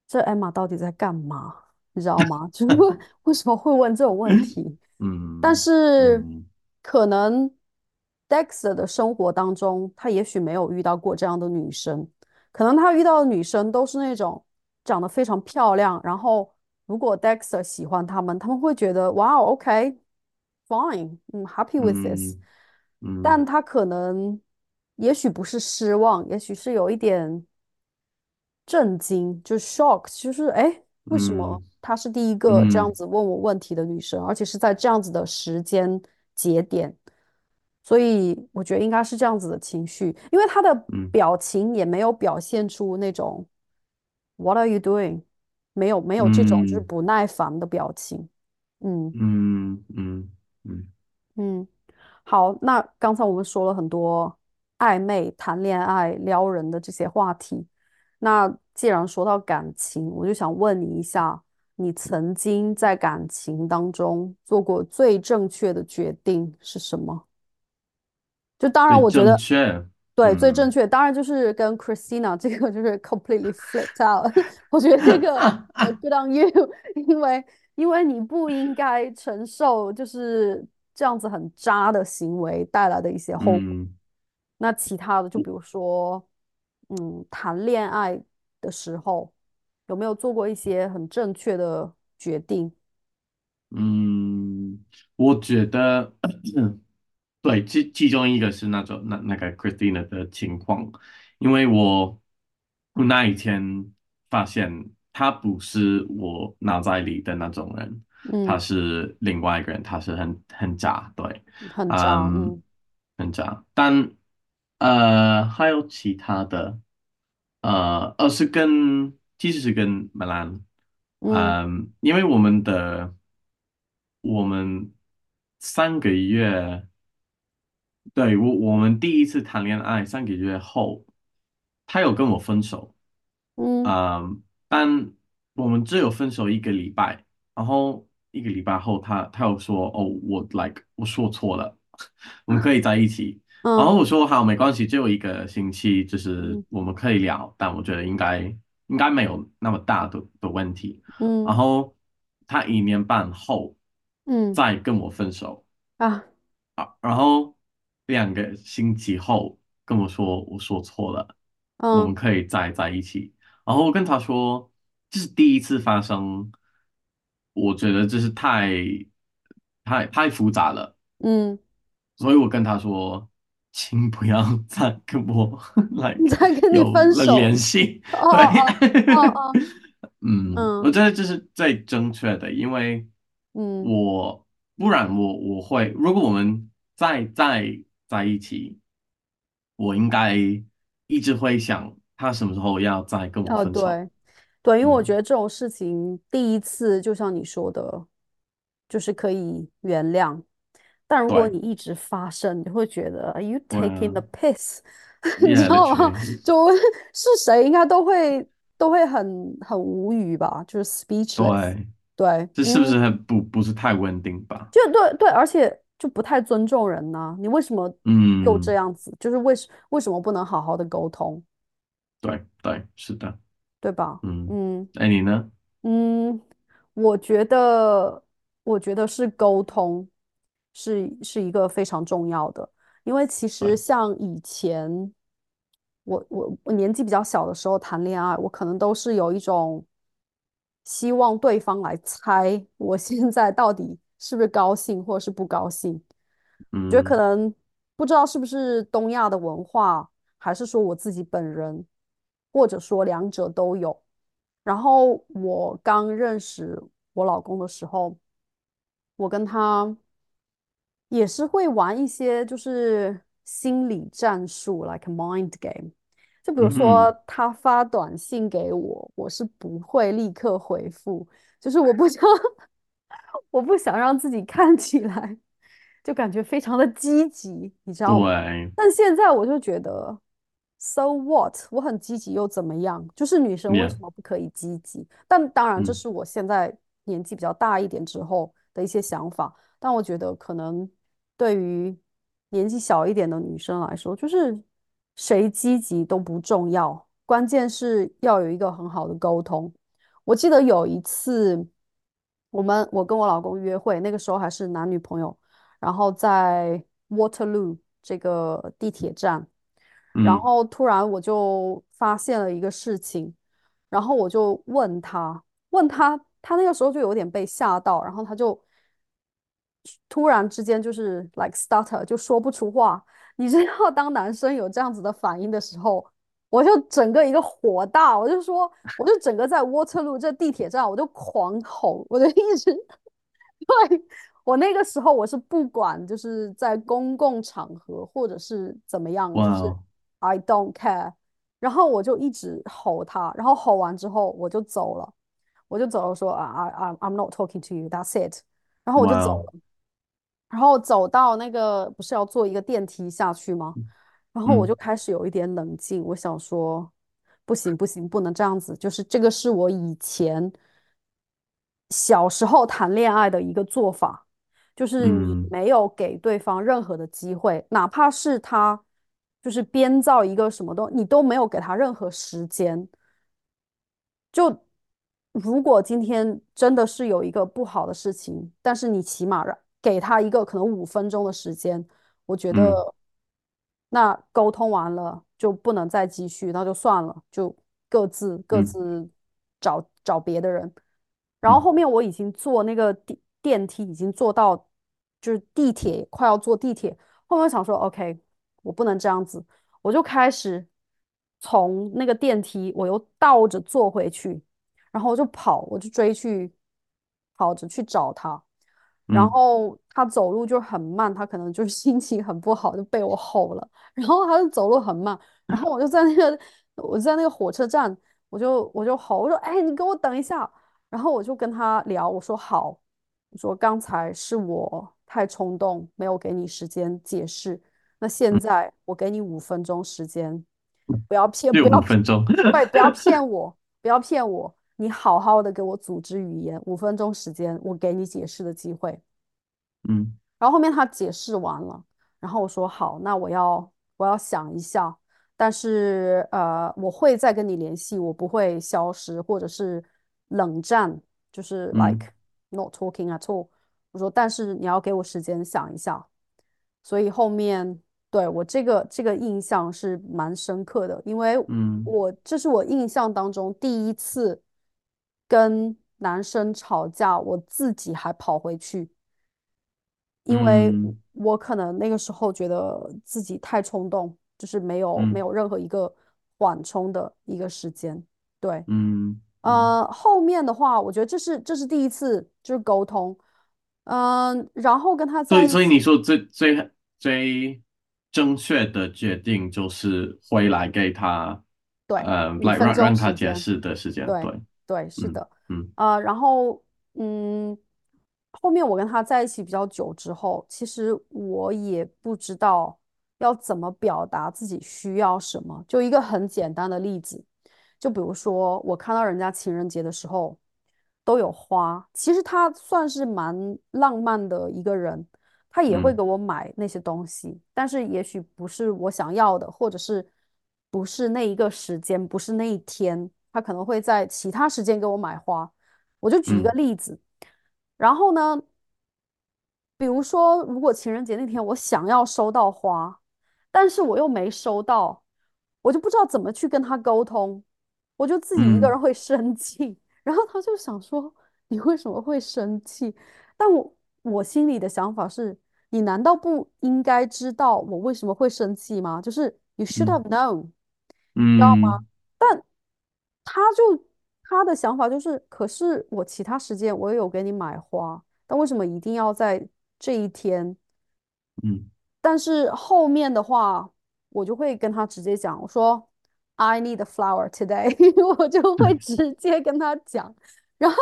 这 Emma 到底在干嘛？你知道吗？就是为 为什么会问这种问题？但嗯是嗯可能 Dexter 的生活当中，他也许没有遇到过这样的女生，可能他遇到的女生都是那种长得非常漂亮，然后如果 Dexter 喜欢她们，他们会觉得哇，OK，fine，嗯，happy with this，嗯嗯但他可能也许不是失望，也许是有一点震惊，就 shock，就是哎，诶为什么嗯她是第一个这样嗯子问我问题的女生，而且是在这样子的时间节点？所以我觉得应该是这样子的情绪，因为她的嗯表情也没有表现出那种 "What are you doing"，没有没有这种就是嗯不耐烦的表情。嗯嗯嗯嗯嗯，好，那刚才我们说了很多暧昧、谈恋爱、撩人的这些话题。那既然说到感情，我就想问你一下，你曾经在感情当中做过最正确的决定是什么？就当然，我觉得确，对最正嗯，确，当然就是跟 Christina 这个就是 completely flipped out。我觉得这个 呃 good on you，因为因为你不应该承受就是这样子很渣的行为带来的一些后果。嗯那其他的，就比如说，嗯，谈恋爱的时候有没有做过一些很正确的决定？嗯，我觉得，对，其其中一个是那种那那个 Christina 的情况，因为我我那一天发现他不是我脑袋里的那种人，他嗯，是另外一个人，他是很很渣，对，很渣，嗯，嗯很渣。但呃，还有其他的，呃，而是跟其实是跟米兰，嗯嗯，因为我们的我们三个月。对，我我们第一次谈恋爱三个月后，他有跟我分手，嗯嗯，但我们只有分手一个礼拜，然后一个礼拜后他，他又说，哦，我 like 我说错了，我们可以在一起。然后嗯我说好，没关系，只有一个星期，就是嗯我们可以聊，但我觉得应该应该没有那么大的的问题。嗯然嗯后他一年半后嗯再跟我分手。啊啊然后两个星期后跟我说我说错了，我们嗯可以再在一起。然后我跟他说，这是第一次发生，我觉得这是太太太复杂了，嗯，所以我跟他说，请不要再跟我 like 再跟你分手，联系。哦对，哦哦哦 嗯，我嗯觉得这是最正确的，因为嗯我不然我我会，如果我们再再在一起，我应该一直会想他什么时候要再跟我哦，分手。对对，因为我觉嗯，得这种事情第一次就像你说的，就是可以原谅，但如果，你一直发声，你会觉得 Are you 我 taking the piss？你知道吗就 是谁应该都会都会很很无语吧，就是 speechless。对，对，这是不是很不不是太稳定吧？就对对，而且就不太尊重人呢、你为什么又这嗯，样子？就是为什为什么不能好好的沟通，对对，是的，对吧？嗯，嗯。哎，你呢？嗯，我觉得，我觉得是沟通是是一个非常重要的，因为其实，像以前我我我年纪比较小的时候谈恋爱，我可能都是有一种希望对方来猜我现在到底是不是高兴或是不高兴。我觉得可嗯能不知道是不是东亚的文化，还是说我自己本人，或者说两者都有。然后我刚认识我老公的时候，我跟他也是会玩一些就是心理战术，like mind game。就比如说嗯他发短信给我，我是不会立刻回复，就是我不想 我不想让自己看起来就感觉非常的积极，你知道吗？对但现在我就觉得，so what？我很积极又怎么样？就是女生为什么不可以积极？但当然，这嗯是我现在年纪比较大一点之后的一些想法。但我觉得可能对于年纪小一点的女生来说，就是谁积极都不重要，关键是要有一个很好的沟通。我记得有一次，我们我跟我老公约会，那个时候还是男女朋友，然后在 Waterloo 这个地铁站，然嗯后突然我就发现了一个事情，然后我就问他，问他，他那个时候就有点被吓到，然后他就突然之间就是 like stutter 就说不出话。你知道，当男生有这样子的反应的时候，我就整个一个火大，我就说，我就整个在 Waterloo 这地铁站，我就狂吼，我就一直对，我那个时候我是不管，就是在公共场合或者是怎么样，就是，I don't care，然后我就一直吼他，然后吼完之后我就走了，我就走了说啊啊 I'm not talking to you，that's it，然后我就走了，然后走到那个不是要坐一个电梯下去吗？然后我就嗯开始有一点冷静，我想说，不行不行，不能这样子，就是这个是我以前小时候谈恋爱的一个做法，就是你嗯没有给对方任何的机会，哪怕是他就是编造一个什么东你都没有给他任何时间。就如果今天真的是有一个不好的事情，但是你起码让给他一个可能五分钟的时间，我觉嗯。得那沟通完了就不能再继续，那就算了，就各自各嗯。自找找别的人。然后嗯。后面我已经坐那个电电梯，已经坐到就是地铁快要坐地铁，后面想说 OK，我不能这样子，我就开始从那个电梯我又倒着坐回去，然后我就跑，我就追去跑着去找他，然嗯后他走路就很慢，他可能就是 心情很不好，就被我吼了，然后他就走路很慢，然后我就在那个我在那个火车站，我就我就吼，我说哎，你给我等一下，然后我就跟他聊，我说好，我说刚才是我太冲动，没有给你时间解释。那现嗯，在我给你五分钟时间，不要骗，不要骗，五分钟。对，不要 骗我，不要骗我，你好好的给我组织语言，五分钟时间，我给你解释的机会。嗯然后后面他解释完了，然后我说好，那我要我要想一下，但是呃，我会再跟你联系，我不会消失或者是冷战，就是嗯 like not talking at all。我说，但是你要给我时间想一下。所以后面对我这个这个印象是蛮深刻的，因为嗯我这是我印象当中第一次跟男生吵架，我自己还跑回去。因为嗯我可能那个时候觉得自己太冲动，就是没有没嗯有任何一个缓冲的一个时间。对，嗯嗯，呃，后面的话，我觉得这是这是第一次就是沟通，嗯、然后跟他所以所以你说最最最正确的决定就是回来给他，对，呃，五分钟来让让他。解释的时间。对对，对，是嗯的，嗯呃，然后嗯，后面我跟他在一起比较久之后，其实我也不知道要怎么表达自己需要什么。就一个很简单的例子，就比如说我看到人家情人节的时候都有花，其实他算是蛮浪漫的一个人，他也会嗯给我买那些东西，但是也许不是我想要的，或者是不是那一个时间，不是那一天，他可能会在其他时间给我买花。我就举一个嗯例子，然后呢，比如说，如果情人节那天我想要收到花，但是我又没收到，我就不知道怎么去跟他沟通，我就自己一个人嗯会生气，然后他就想说你为什么会生气？但我我心里的想法是，你难道不应该知道我为什么会生气吗？就是 you should 嗯 have known。知道吗？嗯但他就他的想法就是，可是我其他时间我也有给你买花，但为什么一定要在这一天？嗯但是后面的话，我就会跟他直接讲，我说 I need a flower today，我就会直接跟他讲。然后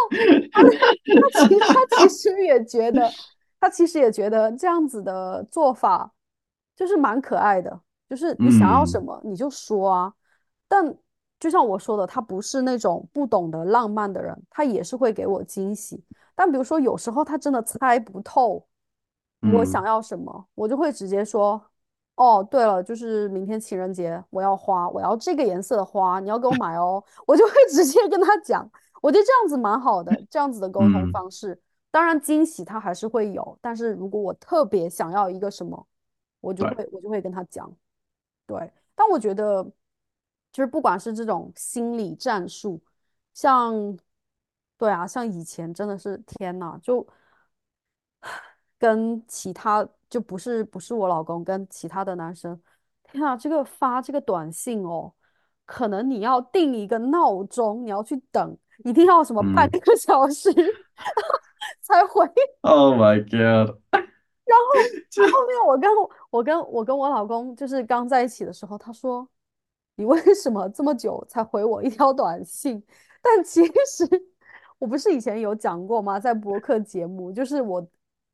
他他其他其实也觉得，他其实也觉得这样子的做法就是蛮可爱的，就是你想要什嗯么你就说啊。但就像我说的，他不是那种不懂得浪漫的人，他也是会给我惊喜。但比如说有时候他真的猜不透我想嗯，要什么，我就会直接说，哦，对了，就是明天情人节，我要花，我要这个颜色的花，你要给我买哦，我就会直接跟他讲。我觉得这样子蛮好的，这样子的沟通嗯，方式。当然惊喜他还是会有，但是如果我特别想要一个什么，我就，会我就会跟他讲。对，但我觉得就是不管是这种心理战术，像对啊，像以前真的是天呐，就跟其他就不是不是我老公跟其他的男生，天啊，这个发这个短信哦，可能你要定一个闹钟，你要去等，一定要什么半嗯个小时 才回。Oh my God，然后 这后面我跟我跟我跟我老公就是刚在一起的时候，他说：“你为什么这么久才回我一条 短信？”但其实我不是以前有讲过吗？在播客节目，就是我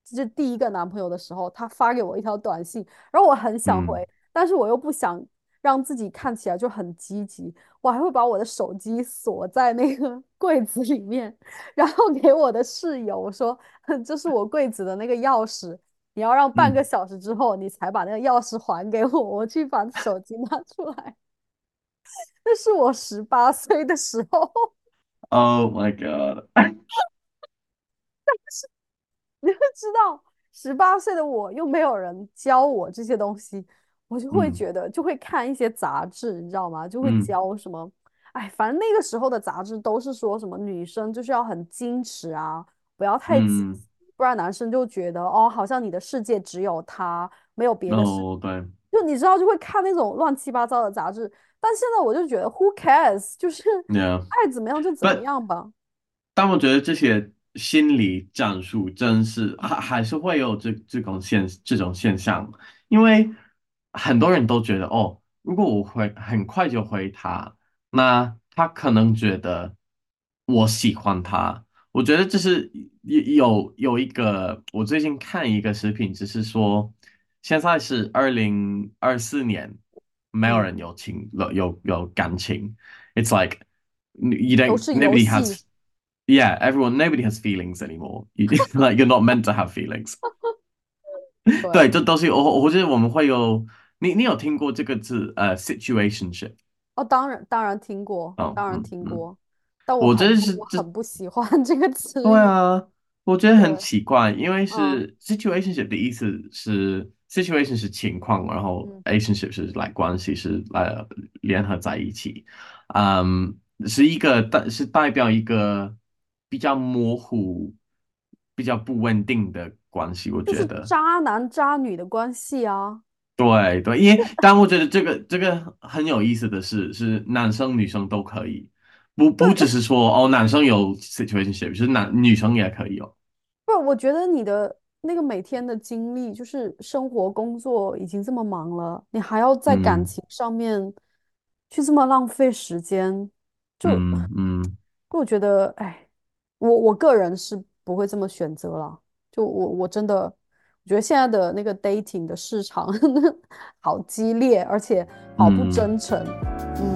这第一个男朋友的时候，他发给我一条短信，然后我很想嗯回，但是我又不想让自己看起来就很积极，我还会把我的手机锁在那个 柜子里面，然后给我的室友我说：“这是我柜子的那个钥匙。”你要让半个嗯小时之后，你才把那个钥匙还给我，我去把手机拿出来。那是我十八岁的时候，，Oh my God，你会知道，十八岁的我又没有人教我这些东西，我就会嗯觉得，就会看一些杂志，你知道吗？就会嗯教什么，哎，反正那个时候的杂志都是说什么女生就是要很矜持啊，不要太不然男生就觉得哦，好像你的世界只有他，没有别的世哦，对就你知道，就会看那种乱七八糟的杂志。但现在我就觉得，Who cares？就是 爱怎么样就怎么样吧。但我觉得这些心理战术真是还还是会有这这种现这种现象，因为很多人都觉得哦，如果我回很快就回他，那他可能觉得我喜欢他。我觉得这是有有有一个，我最近看一个视频，只是说现在是二零二四年，没有嗯，人有情有有有感情。It's like you 都 don't 是游 nobody 戏。has yeah everyone nobody has feelings anymore. You like you're not meant to have feelings. 对，对，这都是我我觉得我们会有你你有听过这个字呃 situationship 哦，当然当然听过，哦当然嗯嗯，听过，但我我很这是这不我很不喜欢这个词对语。啊，我觉得很对，奇怪，因为嗯是 situationship 的意思是 situation 是情况，然后嗯，relationship 是来关系是来联合在一起，嗯，是一个代是代表一个比较模糊、比较不稳定的关系，我觉得。渣男渣女的关系啊。对对，因为但我觉得这个这个很有意思的是，是男生女生都可以，不不只是说哦男生有 situationship，是男女生也可以哦。不，我觉得你的那个每天的经历，就是生活工作已经这么忙了，你还要在感嗯情上面去这么浪费时间，就嗯嗯我觉得，哎，我我个人是不会这么选择了。就我我真的，我觉得现在的那个 dating 的市场 好激烈，而且好不嗯，真诚。嗯。那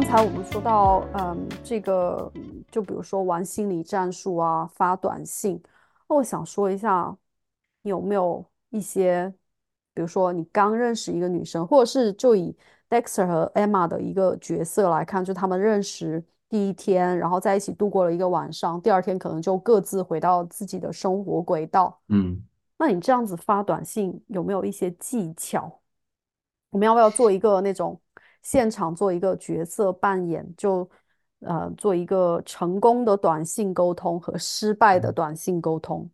刚才我们说到，嗯，这个嗯就比如说玩心理战术啊，发短信，那我想说一下，你有没有一些，比如说你刚认识一个女生，或者是就以 Dexter 和 Emma 的一个角色来看，就他们认识第一天，然后在一起度过了一个晚上，第二天可能就各自回到自己的生活轨道。嗯那你这样子发短信有没有一些技巧？我们要不要做一个那种现场做一个角色扮演，就呃做一个成功的短信沟通和失败的短信沟通？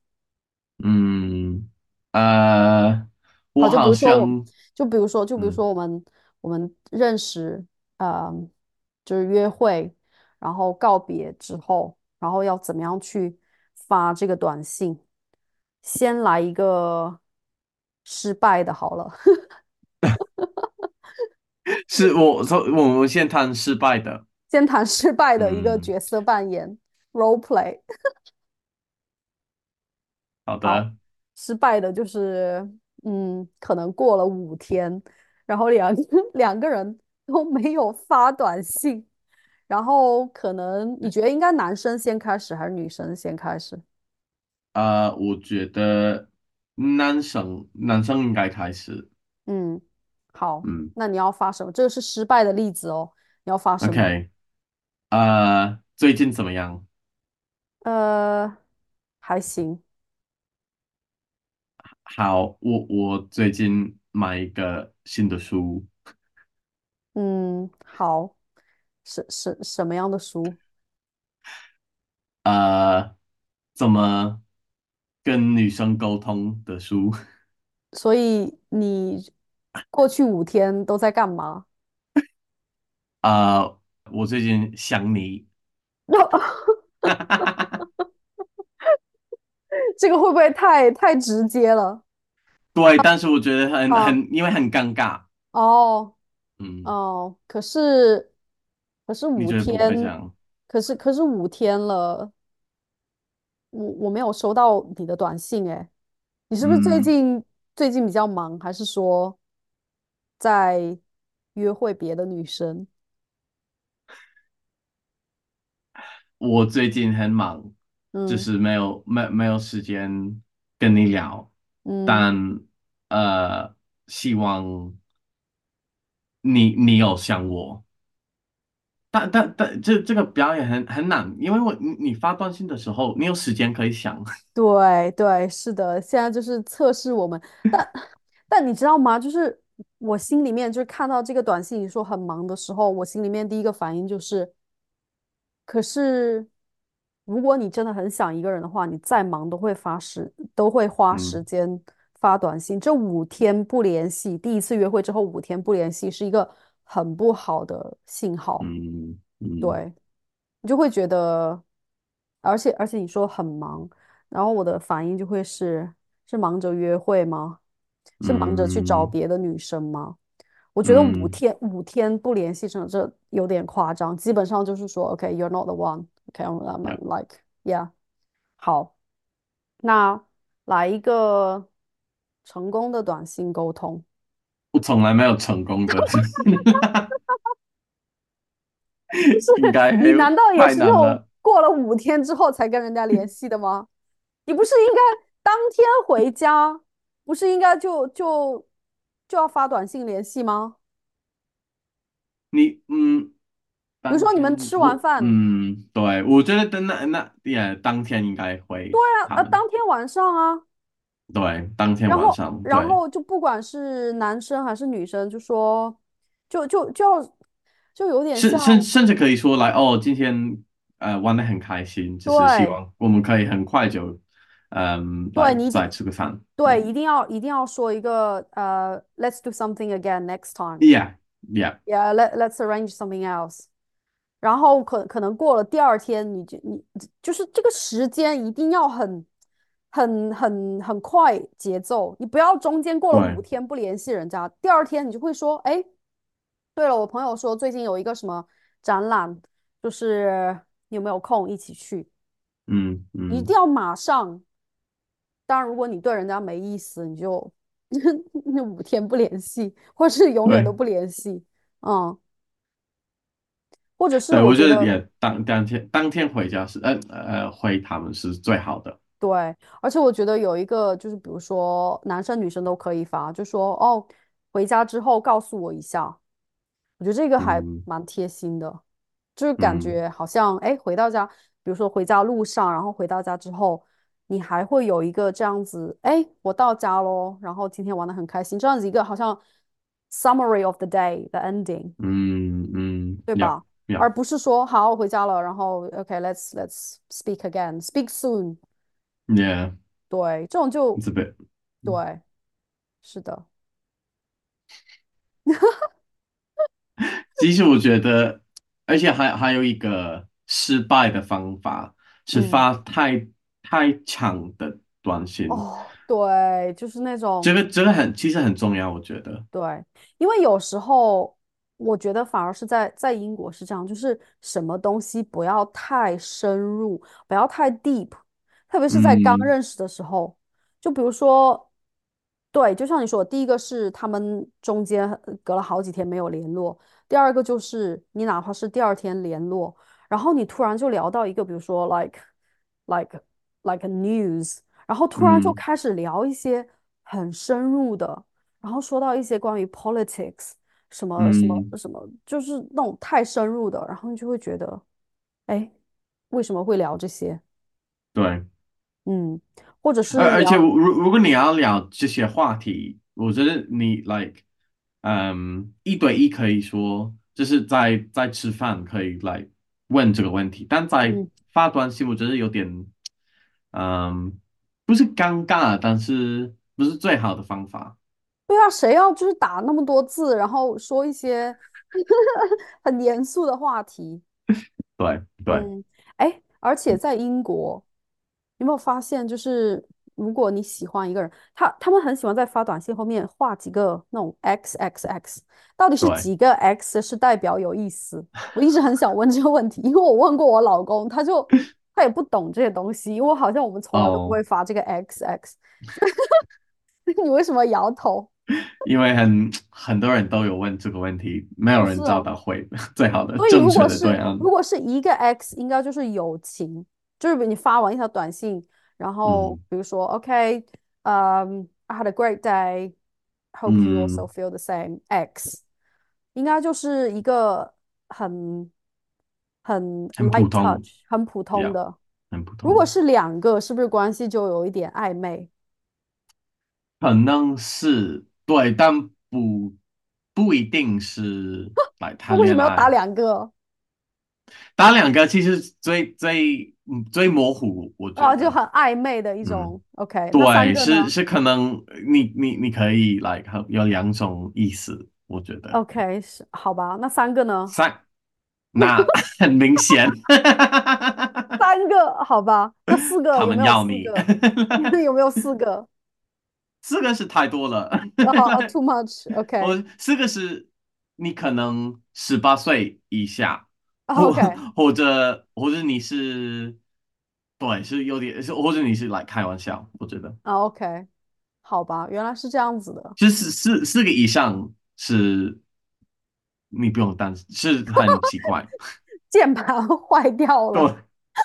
嗯，呃，我好就比如说我，像就比如说，就比如嗯说我们我们认识，呃，就是约会，然后告别之后，然后要怎么样去发这个短信？先来一个失败的好了。是我说我们先谈失败的，先谈失败的一个嗯，角色扮演 role play。好，好的，失败的就是，嗯，可能过了五天，然后两 两个人都没有发短信，然后可能你觉得应该男生先开始还是女生先开始？呃，我觉得男生男生应该开始，嗯，好，嗯那你要发什么？这个是失败的例子哦，你要发什么？，OK，呃，最近怎么样？呃，还行，好，我我最近买一个新的书，嗯，好，什什什么样的书？呃，怎么跟女生沟通的书。所以你过去五天都在干嘛？呃，我最近想你，这个会不会太太直接了？对，但是我觉得很啊，很，因为很尴尬，哦嗯，哦，可是可是五觉得不会这天，样？可是可是五天了，我我没有收到你的短信，哎，你是不是最嗯，近最近比较忙，还是说在约会别的女生？我最近很忙，就嗯是没有没没有时间跟你聊，嗯，但呃，希望你你有想我。但但但这这个表演很很难，因为我你你发短信的时候，你有时间可以想。对对，是的，现在就是测试我们，但 但你知道吗？就是我心里面就是看到这个短信你说很忙的时候，我心里面第一个反应就是，可是如果你真的很想一个人的话，你再忙都会发时都会花时嗯间发短信。这五天不联系，第一次约会之后五天不联系，是一个很不好的信号。嗯嗯对，你就会觉得，而且而且你说很忙，然后我的反应就会是是忙着约会吗？是忙着去找嗯别的女生吗？我觉得五嗯天五天不联系，真的这有点夸张。基本上就是说，OK，you're、not the one，OK，I'm、，yeah，like yeah，好，那来一个成功的短信沟通。我从来没有成功的，应该你难道也是。过了五天之后才跟人家联系的吗？你不是应该当天回家，不是应该就就就要发短信联系吗？你嗯，比如说你们吃完我饭，嗯，对，我觉得等那那也当天应该会对啊呃，他们当天晚上啊，对当天然后晚上对，然后就不管是男生还是女生，就说就就就要就有点甚像甚甚至可以说来哦，今天呃玩的很开心，就是希对望我们可以很快就嗯对你一定吃个饭。对，嗯一定要一定要说一个呃，let's do something again next time。，Yeah Yeah，Yeah, let let's arrange something else。然后可可能过了第二天，你就你就是这个时间一定要很很很很快节奏，你不要中间过了五，天不联系人家，第二天你就会说，哎，对了，我朋友说最近有一个什么展览，就是你有没有空一起去？嗯嗯，一定要马上。当然，如果你对人家没意思，你就 那五天不联系，或是永远都不联系。嗯。或者是对，我觉得也当当天当天回家是呃呃回他们是最好的。对，而且我觉得有一个就是，比如说男生女生都可以发，就说哦，回家之后告诉我一下，我觉得这个还嗯蛮贴心的，就是感嗯，觉好像哎回到家，比如说回家路上，然后回到家之后，你还会有一个这样子，哎，我到家喽，然后今天玩的很开心，这样子一个好像 summary of the day 的 ending。嗯嗯，要对吧？而不是说好我回家了，然后 OK，let's let's speak again，speak soon。，Yeah，对，这种就 a bit。对，是的，其实我觉得，而且还还有一个失败的方法是嗯，发太太长的短信，哦，对，就是那种这个这个很其实很重要，我觉得。对，因为有时候我觉得反而是在在英国是这样，就是什么东西不要太深入，不要太 deep，特别是在刚嗯认识的时候。就比如说，对，就像你说的，第一个是他们中间呃隔了好几天没有联络，第二个就是你哪怕是第二天联络，然后你突然就聊到一个，比如说 like like like news，然后突然就嗯开始聊一些很深入的。然后说到一些关于 politics 什么什么嗯，什么，就是那种太深入的，然后你就会觉得，哎，为什么会聊这些？对。嗯，或者而而且聊，如如果你要聊这些话题，我觉得你 like，嗯，一对一可以说，就是在在吃饭可以来问这个问题，但在嗯，发短信，我觉得有点，嗯，不是尴尬，但是不是最好的方法。对啊，谁要就是打那么多字，然后说一些 很严肃的话题？对对嗯，哎，而且在英国，有没有发现，就是如果你喜欢一个人，他他们很喜欢在发短信后面画几个那种 x x x，到底是对，几个 x 是代表有意思？我一直很想问这个问题，因为我问过我老公，他就他也不懂这些东西，因为好像我们从来都不会哦，发这个 x x，你为什么摇头？因为很很多人都有问这个问题，没有人找哦，到会 最好的所以正确如果是的对案。如果是一个 X，应该就是友情，就是你发完一条短信，然后嗯比如说 OK，嗯、i had a great day，hope you also 嗯，feel the same。X 应该就是一个很很很普通，touch，很普通要的。很普通的。如果是两个，是不是关系就有一点暧昧？可能是对，但不不一定是 来那谈为什么要打爱。两个？打两个其实最最嗯最模糊，我觉哦，就得，很暧昧的一嗯，种。OK，对，是是可能你你你可以来、like, 有两种意思，我觉得？OK，是好吧？那三个呢？三 那很明显，三个好吧？那四个他们要你？有没有四个？四个是太多了，哦，too much。OK，我四个是你可能十八岁以下，或 OK，或者或者你是对是有点是或者你是来开玩笑，我觉得啊，OK，好吧，原来是这样子的。其实四四个以上是你不用担心，是很奇怪，键盘坏掉了。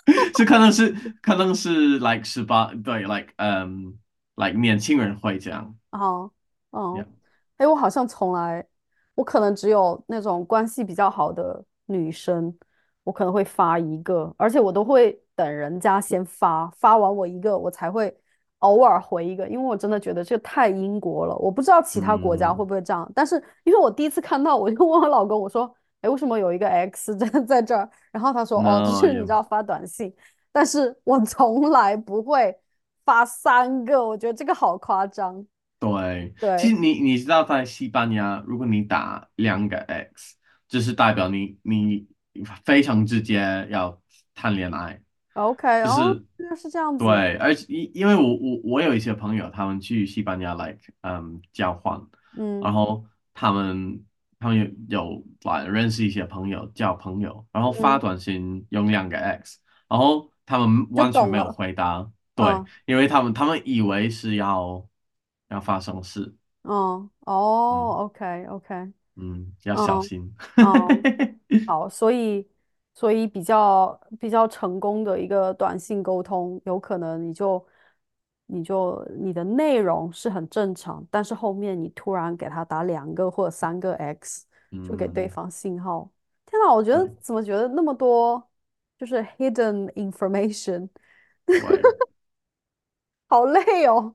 对，是可能是可能是 like 十八对 like 嗯、like 年轻人会这样哦，嗯，，yeah，哎，我好像从来，我可能只有那种关系比较好的女生，我可能会发一个，而且我都会等人家先发，发完我一个，我才会偶尔回一个，因为我真的觉得这个太英国了，我不知道其他国家会嗯不会这样，但是因为我第一次看到，我就问我老公，我说，哎，为什么有一个 X 在在这儿？然后他说，哦，就是你知道发短信，但是我从来不会发三个，我觉得这个好夸张。对，对其实你你知道，在西班牙，如果你打两个 X，就是代表你你非常直接要谈恋爱，，OK，哦，就是是这样子，对，而且因因为我我我有一些朋友，他们去西班牙来嗯交换，嗯。然嗯后他们他们有有来认识一些朋友，交朋友，然后发嗯，短信用两个 X，然后他们就完全没有了，回答，对，嗯。因为他们他们以为是要要发生事。嗯，哦嗯，OK OK，嗯，要小嗯心。嗯，好，所以所以比较比较成功的一个短信沟通，有可能你就你就你的内容是很正常，但是后面你突然给他打两个或者三个 X，就给对嗯，方信号。天呐，我觉得怎么觉得那么多就是 hidden information，对 好累哦。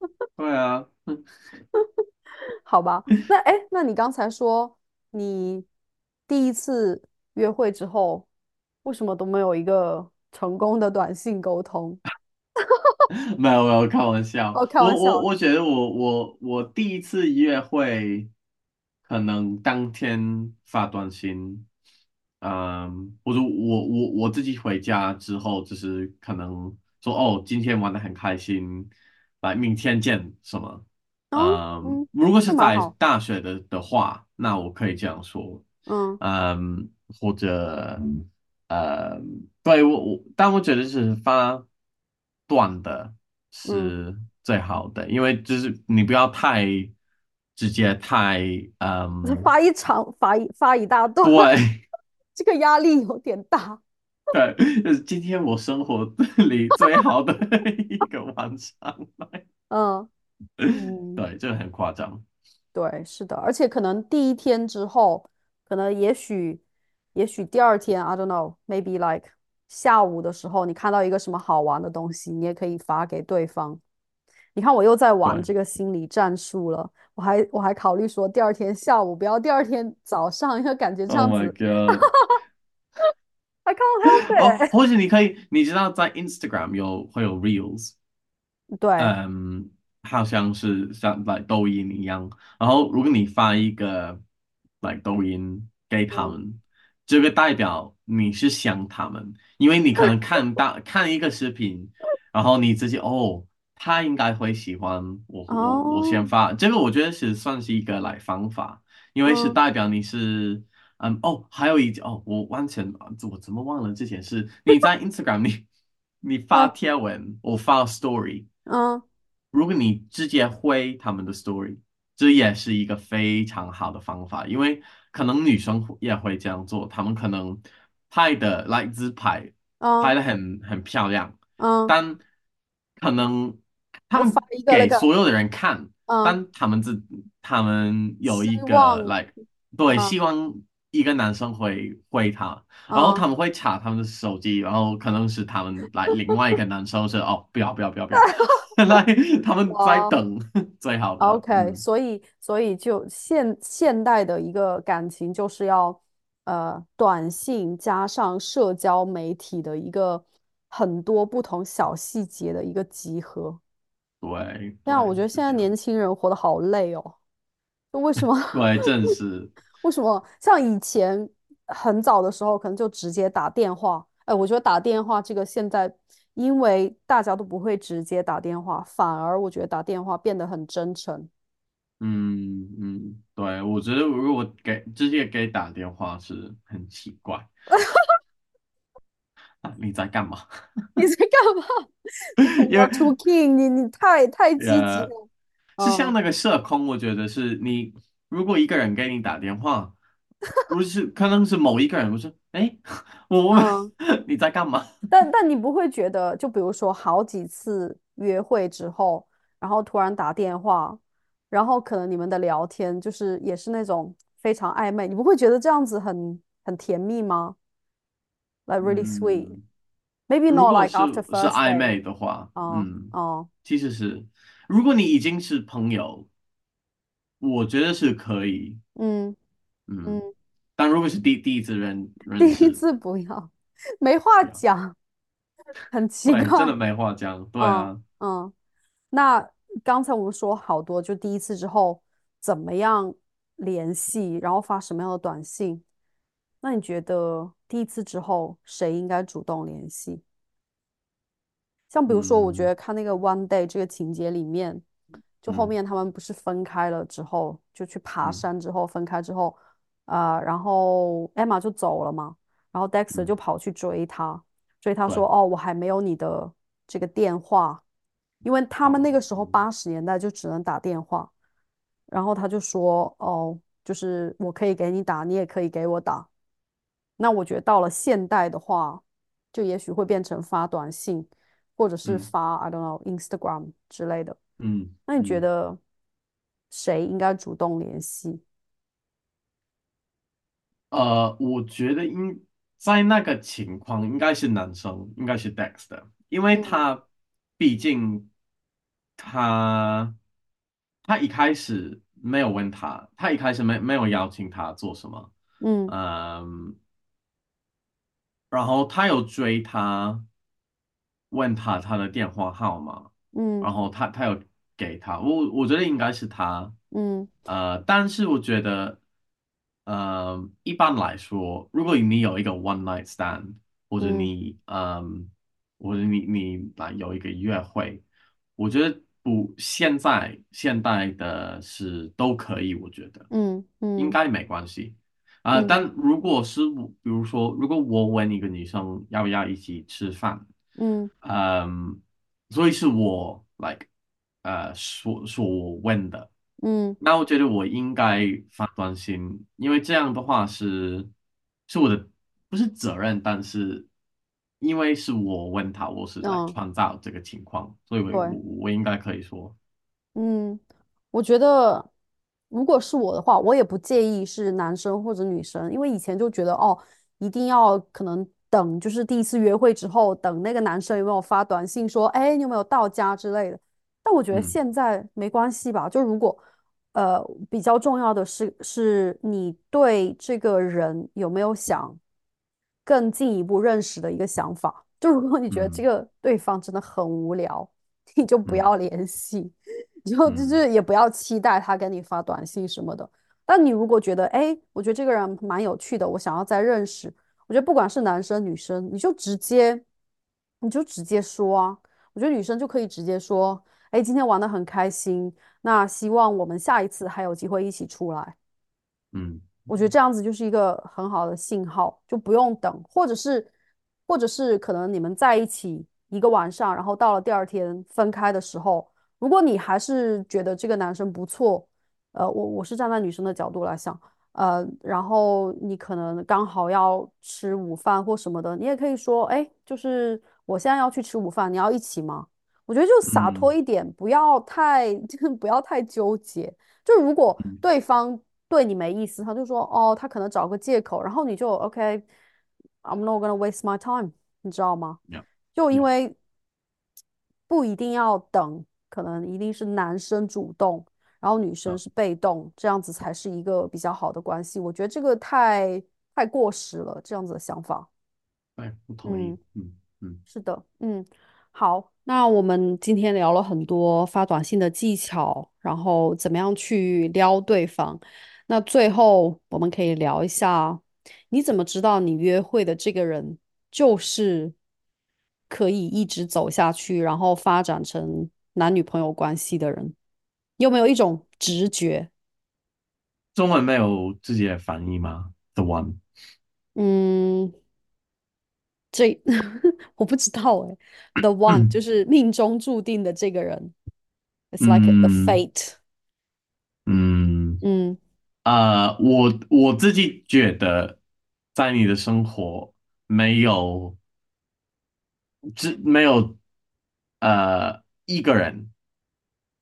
对啊，好吧，那哎，那你刚才说你第一次约会之后，为什么都没有一个成功的短信沟通？没有没有开玩笑。哦，开我玩笑。我我觉得我我我第一次约会，可能当天发短信，嗯，或者我我我自己回家之后，就是可能说哦，今天玩的很开心，来明天见什么。哦，嗯，嗯，如果是在。大学的的话，那我可以这样说。嗯嗯，或者呃，对我我，但我觉得是发短的嗯，是最好的，因为就是你不要太直接，太嗯，发一长，发一发一大段，对。这个压力有点大。对，就是今天我生活 里最好的一个晚上，嗯。嗯，对，这个很夸张，对，是的，而且可能第一天之后，可能也许，也许第二天，I don't know，maybe like 下午的时候，你看到一个什么好玩的东西，你也可以发给对方。你看，我又在玩这个心理战术了。我还我还考虑说，第二天下午不要第二天早上，因为感觉这，Oh 样 my 子 God。I can't help 哦，it。或者你可以，你知道在 Instagram 有会有 Reels，对，嗯，好像是像来抖音一样。然后如果你发一个来抖音给他嗯们，这个代表你是想他们，因为你可能看到看一个视频，然后你自己哦，他应该会喜欢我，我我哦，先发，这个我觉得是算是一个来方法，因为是嗯代表你是。嗯，哦，还有一哦，我完全，啊我怎么忘了这件事？你在 Instagram 你你发嗯贴文，我发 story，嗯如果你直接回他们的 story，这也是一个非常好的方法，因为可能女生也会这样做，她们可能拍的来自拍，嗯拍的很很漂亮，嗯，但可能他们发们一个，给所有的人看，嗯，但他们自他们有一个望，like 对，嗯希望一个男生会回他，然后嗯，他们会查他们的手机，然后可能是他们来另外一个男生是哦，不要不要不要不要，来他们在哇等 最好的，，OK，嗯，所以所以就现现代的一个感情就是要呃短信加上社交媒体的一个很多不同小细节的一个集合。对这样我觉，得现在年轻人活得好累哦。就为什么？对，正是，为什么像以前很早的时候，可能就直接打电话？哎，我觉得打电话这个现在，因为大家都不会直接打电话，反而我觉得打电话变得很真诚。嗯嗯，对，我觉得如果给直接给打电话是很奇怪 啊，你在干嘛？你在干嘛？因为 What to King？你你太太积极呃，了。是像嗯那个社恐，我觉得是你如果一个人给你打电话，不是可能是某一个人，我说，哎，我问嗯。你在干嘛？但但你不会觉得，就比如说好几次约会之后，然后突然打电话，然后可能你们的聊天就是也是那种非常暧昧，你不会觉得这样子很很甜蜜吗？Like really sweet. 嗯，Maybe 如 not 果 like 是 after 是 first 暧 day. 昧的话，哦嗯，哦其实是，如果你已经是朋友，我觉得是可以，嗯嗯，嗯，但如果是第第一次认第认识，一次不要，没话，讲，很奇怪，真的。没话讲，对嗯啊，嗯，那刚才我们说好多，就第一次之后怎么样联系，然后发什么样的短信？那你觉得第一次之后谁应该主动联系？像比如说，我觉嗯得看那个《One Day》这个情节里面，就后嗯面他们不是分开了之后，就去爬嗯山之后分开之后，啊、然后 Emma 就走了嘛，然后 Dexter 就嗯，跑去追他，追他说：，“哦，我还没有你的这个电话，因为他们哦，那个时候嗯八十年代就只能打电话。”然后他就说：“哦，就是我可以给你打，你也可以给我打。”那我觉得到了现代的话，就也许会变成发短信，或者是嗯发 I don't know Instagram 之类的。嗯那你觉嗯。得谁应该主动联系？呃，我觉得应在那个情况应该是男生，应该是 Dexter，因为嗯他毕竟他他一开始没有问他，他一开始没没有邀请他做什么，嗯嗯，然后他有追他，问他他的电话号码，嗯。然后他他有给他，我我觉得应该是他，嗯。呃，但是我觉得，呃，一般来说，如果你有一个 one night stand，或者嗯。你，嗯，或者你你来有一个约会，我觉得不，现在现代的是都可以，我觉得嗯嗯。应该没关系。啊、嗯。但如果是我，比如说，如果我问一个女生要不要一起吃饭，嗯。嗯，所以是我 like 呃说说我问的，嗯。那我觉得我应该发短信，因为这样的话是是我的不是责任，但是因为是我问他，我是来嗯，创造这个情况，所以我对。我我应该可以说，嗯，我觉得如果是我的话，我也不介意是男生或者女生，因为以前就觉得哦，一定要可能等就是第一次约会之后，等那个男生有没有发短信说，哎，你有没有到家之类的。但我觉得嗯现在没关系吧，就如果呃比较重要的是，是你对这个人有没有想更进一步认识的一个想法。就如果你觉得这嗯个对方真的很无聊，你就不嗯要联系。就就嗯是也不要期待他跟你发短信什么的。但你如果觉得，哎，我觉得这个人蛮有趣的，我想要再认识，我觉得不管是男生女生，你就直接，你就直接说啊。我觉得女生就可以直接说，哎，今天玩的很开心，那希望我们下一次还有机会一起出来。嗯我觉得这样子就是一个很好的信号，就不用等，或者是，或者是可能你们在一起一个晚上，然后到了第二天分开的时候，如果你还是觉得这个男生不错，呃，我我是站在女生的角度来想，呃，然后你可能刚好要吃午饭或什么的，你也可以说，哎，就是我现在要去吃午饭，你要一起吗？我觉得就洒脱嗯一点，不要太，就 是不要太纠结。就如果嗯对方对你没意思，他就说哦，他可能找个借口，然后你就 OK，I'm not gonna waste my time，你知道吗？，yeah 就因为不一定要等，可能一定是男生主动，然后女生啊是被动，这样子才是一个比较好的关系。我觉得这个太太过时了，这样子的想法。哎，我同嗯。意。嗯嗯，是的，嗯，好，那我们今天聊了很多发短信的技巧，然后怎么样去撩对方。那最后我们可以聊一下，你怎么知道你约会的这个人就是可以一直走下去，然后发展成男女朋友关系的人？你有没有一种直觉？中文没有自己的翻译吗？The one。嗯，这 我不知道哎。The one 就是命中注定的这个人。It's like the 嗯 fate。嗯，嗯呃，我我自己觉得，在你的生活没有只没有呃一个人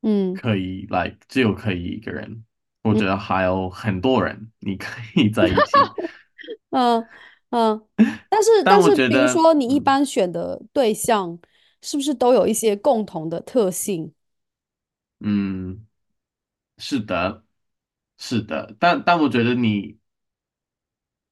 嗯可以来，只有可以一个人，我嗯觉得还有很多人你可以在一起，嗯嗯，但是但是，比如得，说你一嗯般选的对象，是不是都有一些共同的特性？嗯，是的，是的，但但我觉得你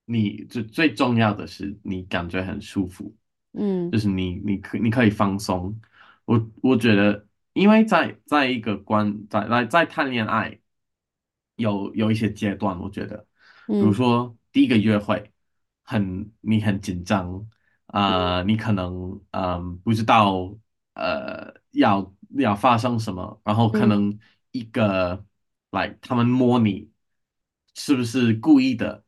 你最最重要的是你感觉很舒服。嗯就是你你可你可以放松。我我觉得，因为在在一个关在在在谈恋爱有有一些阶段，我觉得，比如嗯说第一个约会，很你很紧张啊、你可能嗯不知道呃要要发生什么，然后可嗯。能一个来他们摸你是不是故意的，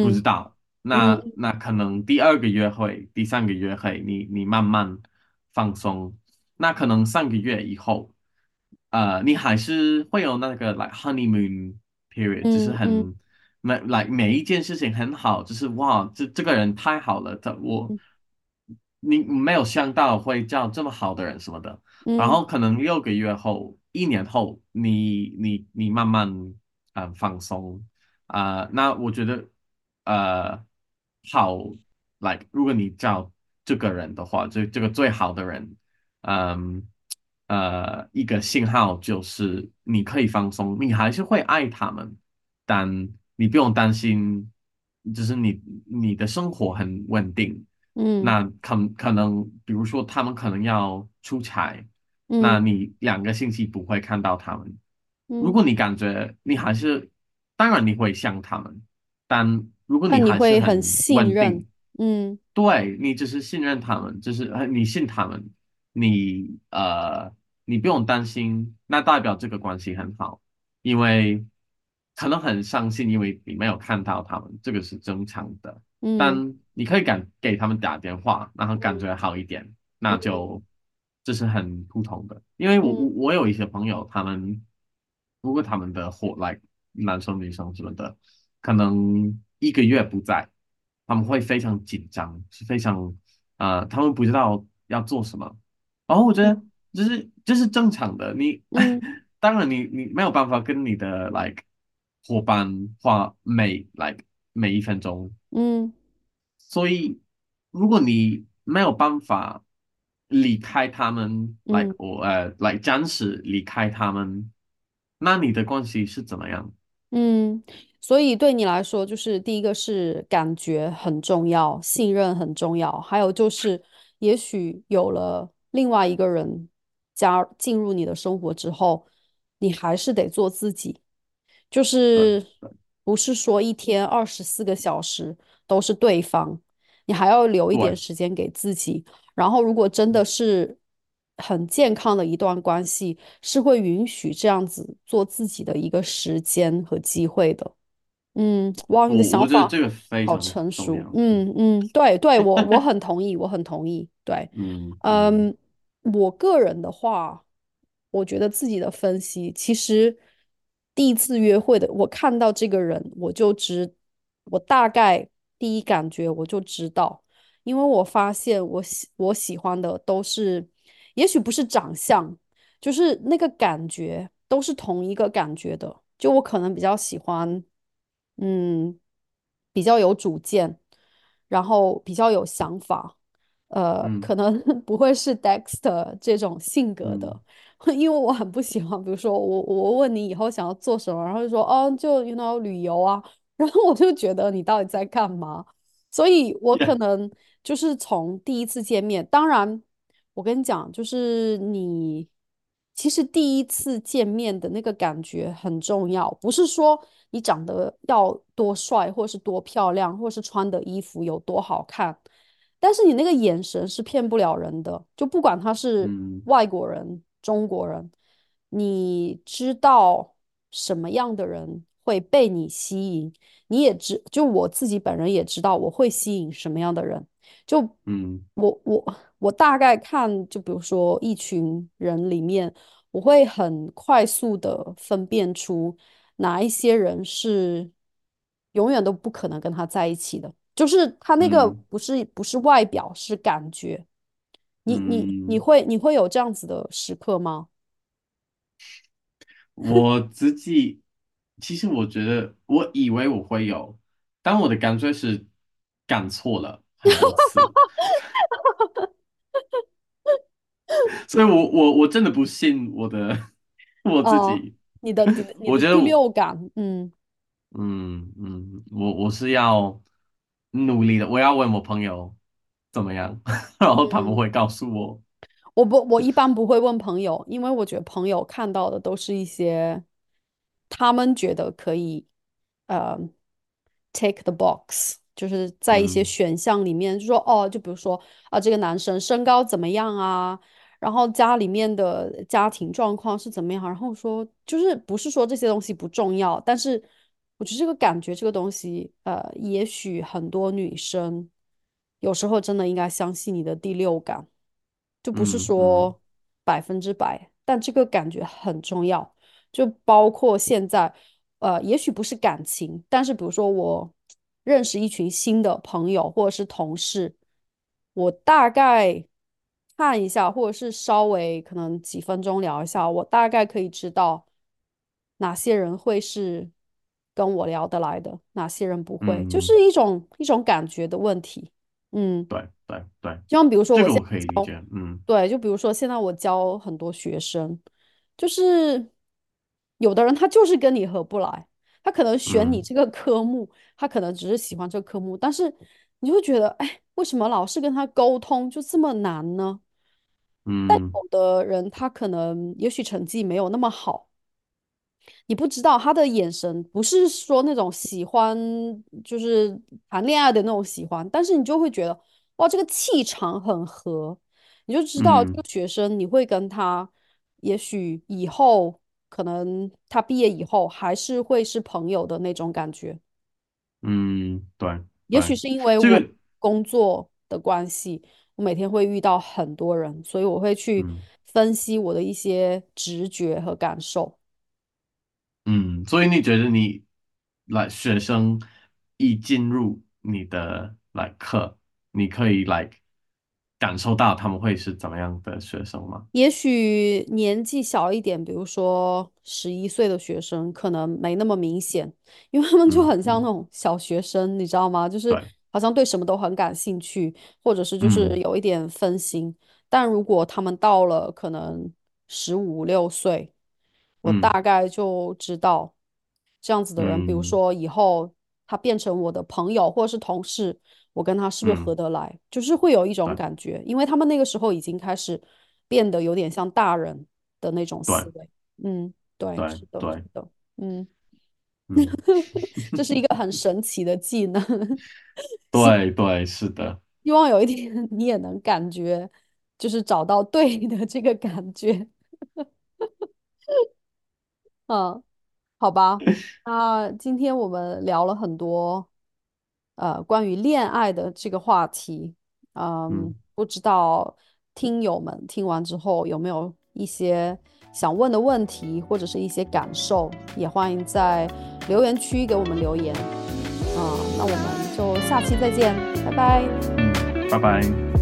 不知嗯道。嗯。那那可能第二个约会、第三个约会，你你慢慢放松，那可能上个月以后，呃，你还是会有那个 like honeymoon period，就是很每 like 每一件事情很好，就是哇，这这个人太好了，他我嗯。你没有想到会叫这么好的人什么的，然嗯。后可能六个月后、一年后，你你你慢慢嗯、呃放松。啊、那我觉得，呃，好，like 如果你叫这个人的话，这这个最好的人，嗯，呃，一个信号就是你可以放松，你还是会爱他们，但你不用担心，就是你你的生活很稳定。嗯那可可能，比如说他们可能要出差，那嗯你两个星期不会看到他们。如嗯，果你感觉你还是，当然你会想他们，但如果你还是会很很信任。嗯对你只是信任他们，就是呃你信他们，你呃你不用担心，那代表这个关系很好，因为可能很伤心，因为你没有看到他们，这个是正常的。嗯但你可以敢给他们打电话，然后感觉好一点，那嗯就这是很普通的。因为我我有一些朋友，他们如果他们的伙来男生女生什么的，可能一个月不在，他们会非常紧张，是非常呃，他们不知道要做什么。然后我觉得这是这是正常的，你嗯 当然你你没有办法跟你的 like 伙伴花每 like 每一分钟。嗯所以，如果你没有办法离开他们，like 嗯。我呃，like 暂时离开他们，那你的关系是怎么样？嗯，所以对你来说，就是第一个是感觉很重要，信任很重要，还有就是，也许有了另外一个人加进入你的生活之后，你还是得做自己，就是不是说一天二十四个小时都是对方，你还要留一点，时间给自己。然后，如果真的是很健康的一段关系，是会允许这样子做自己的一个时间和机会的。嗯，哇，你的想法好成熟。嗯嗯嗯，对对，我我很同意，我很同意。对，嗯，我个人的话，我觉得自己的分析，其实第一次约会的，我看到这个人，我就知，我大概第一感觉我就知道，因为我发现我喜我喜欢的都是，也许不是长相。就是那个感觉都是同一个感觉的。就我可能比较喜欢，嗯，比较有主见，然后比较有想法，呃，可嗯能 不会是 Dexter 这种性格嗯的，因为我很不喜欢，比如说我我问你以后想要做什么，然后就说哦，就 you know 旅游啊。然后我就觉得你到底在干嘛？所以我可能就是从第一次见面，当然，我跟你讲，就是你其实第一次见面的那个感觉很重要，不是说你长得要多帅，或是多漂亮，或是穿的衣服有多好看，但是你那个眼神是骗不了人的，就不管他是嗯外国人、中国人，你知道什么样的人会被你吸引。你也知，就我自己本人也知道我会吸引什么样的人。就嗯我我我大概看，就比如说一群人里面，我会很快速的分辨出哪一些人是永远都不可能跟他在一起的。就是他那个嗯不是不是外表，是感觉。你你你嗯，会你会有这样子的时刻吗？我自己其实我觉得，我以为我会有，但我的感觉是干错了很多次，所以我我我真的不信我的 我自哦，己，你的你的 你的第我觉得第六感，嗯嗯嗯，我我是要努力的，我要问我朋友怎么样，然后他们嗯。会告诉我，我不，我一般不会问朋友，因为我觉得朋友看到的都是一些他们觉得可以，呃，take the box，就是在一些嗯选项里面，就说哦，就比如说啊，这个男生身高怎么样啊，然后家里面的家庭状况是怎么样，然后说就是不是说这些东西不重要，但是我觉得这个感觉这个东西，呃，也许很多女生有时候真的应该相信你的第六感。就不是说百分之百，但这个感觉很重要。就包括现在，呃，也许不是感情，但是比如说我认识一群新的朋友或者是同事，我大概看一下，或者是稍微可能几分钟聊一下，我大概可以知道哪些人会是跟我聊得来的，哪些人不会，就嗯，是一种一种感觉的问题。嗯。对对对，就像比如说，我现这个我可以，理解，嗯对，就比如说现在我教很多学生，就是有的人他就是跟你合不来，他可能选你嗯这个科目，他可能只是喜欢这个科目，但是你会觉得，哎，为什么老是跟他沟通就这么难呢？嗯但有的人他可能也许成绩没有那么好。你不知道他的眼神不是说那种喜欢，就是谈恋爱的那种喜欢，但是你就会觉得，哇，这个气场很合，你就知道这个嗯学生你会跟他，也许以后可能他毕业以后还是会是朋友的那种感觉。嗯，对对，也许是因为我个工作的关系，我每天会遇到很多人，所以我会去嗯分析我的一些直觉和感受。嗯，所以你觉得你来学生一进入你的来课，你可以来感受到他们会是怎么样的学生吗？也许年纪小一点，比如说十一岁的学生，可能没那么明显，因为他们就很像那种小学生，你知道吗？就是对，好像对什么都很感兴趣，或者是就是嗯有一点分心。但如果他们到了可能十五六岁，我嗯。大概就知道这样子的人，比如嗯。说以后他变成我的朋友或者是同事。我跟他是不是合嗯，得来，就是会有一种感觉，因为他们那个时候已经开始变得有点像大人的那种思维。嗯，对，对是的，嗯。这是一个很神奇的技能，对对，是的，希望有一天 你也能感觉，就是找到对的这个感觉。嗯，好吧，那今天我们聊了很多，呃，关于恋爱的这个话题。嗯，嗯不知道听友们听完之后有没有一些想问的问题，或者是一些感受，也欢迎在留言区给我们留言。啊，那我们就下期再见，拜拜。嗯，拜拜。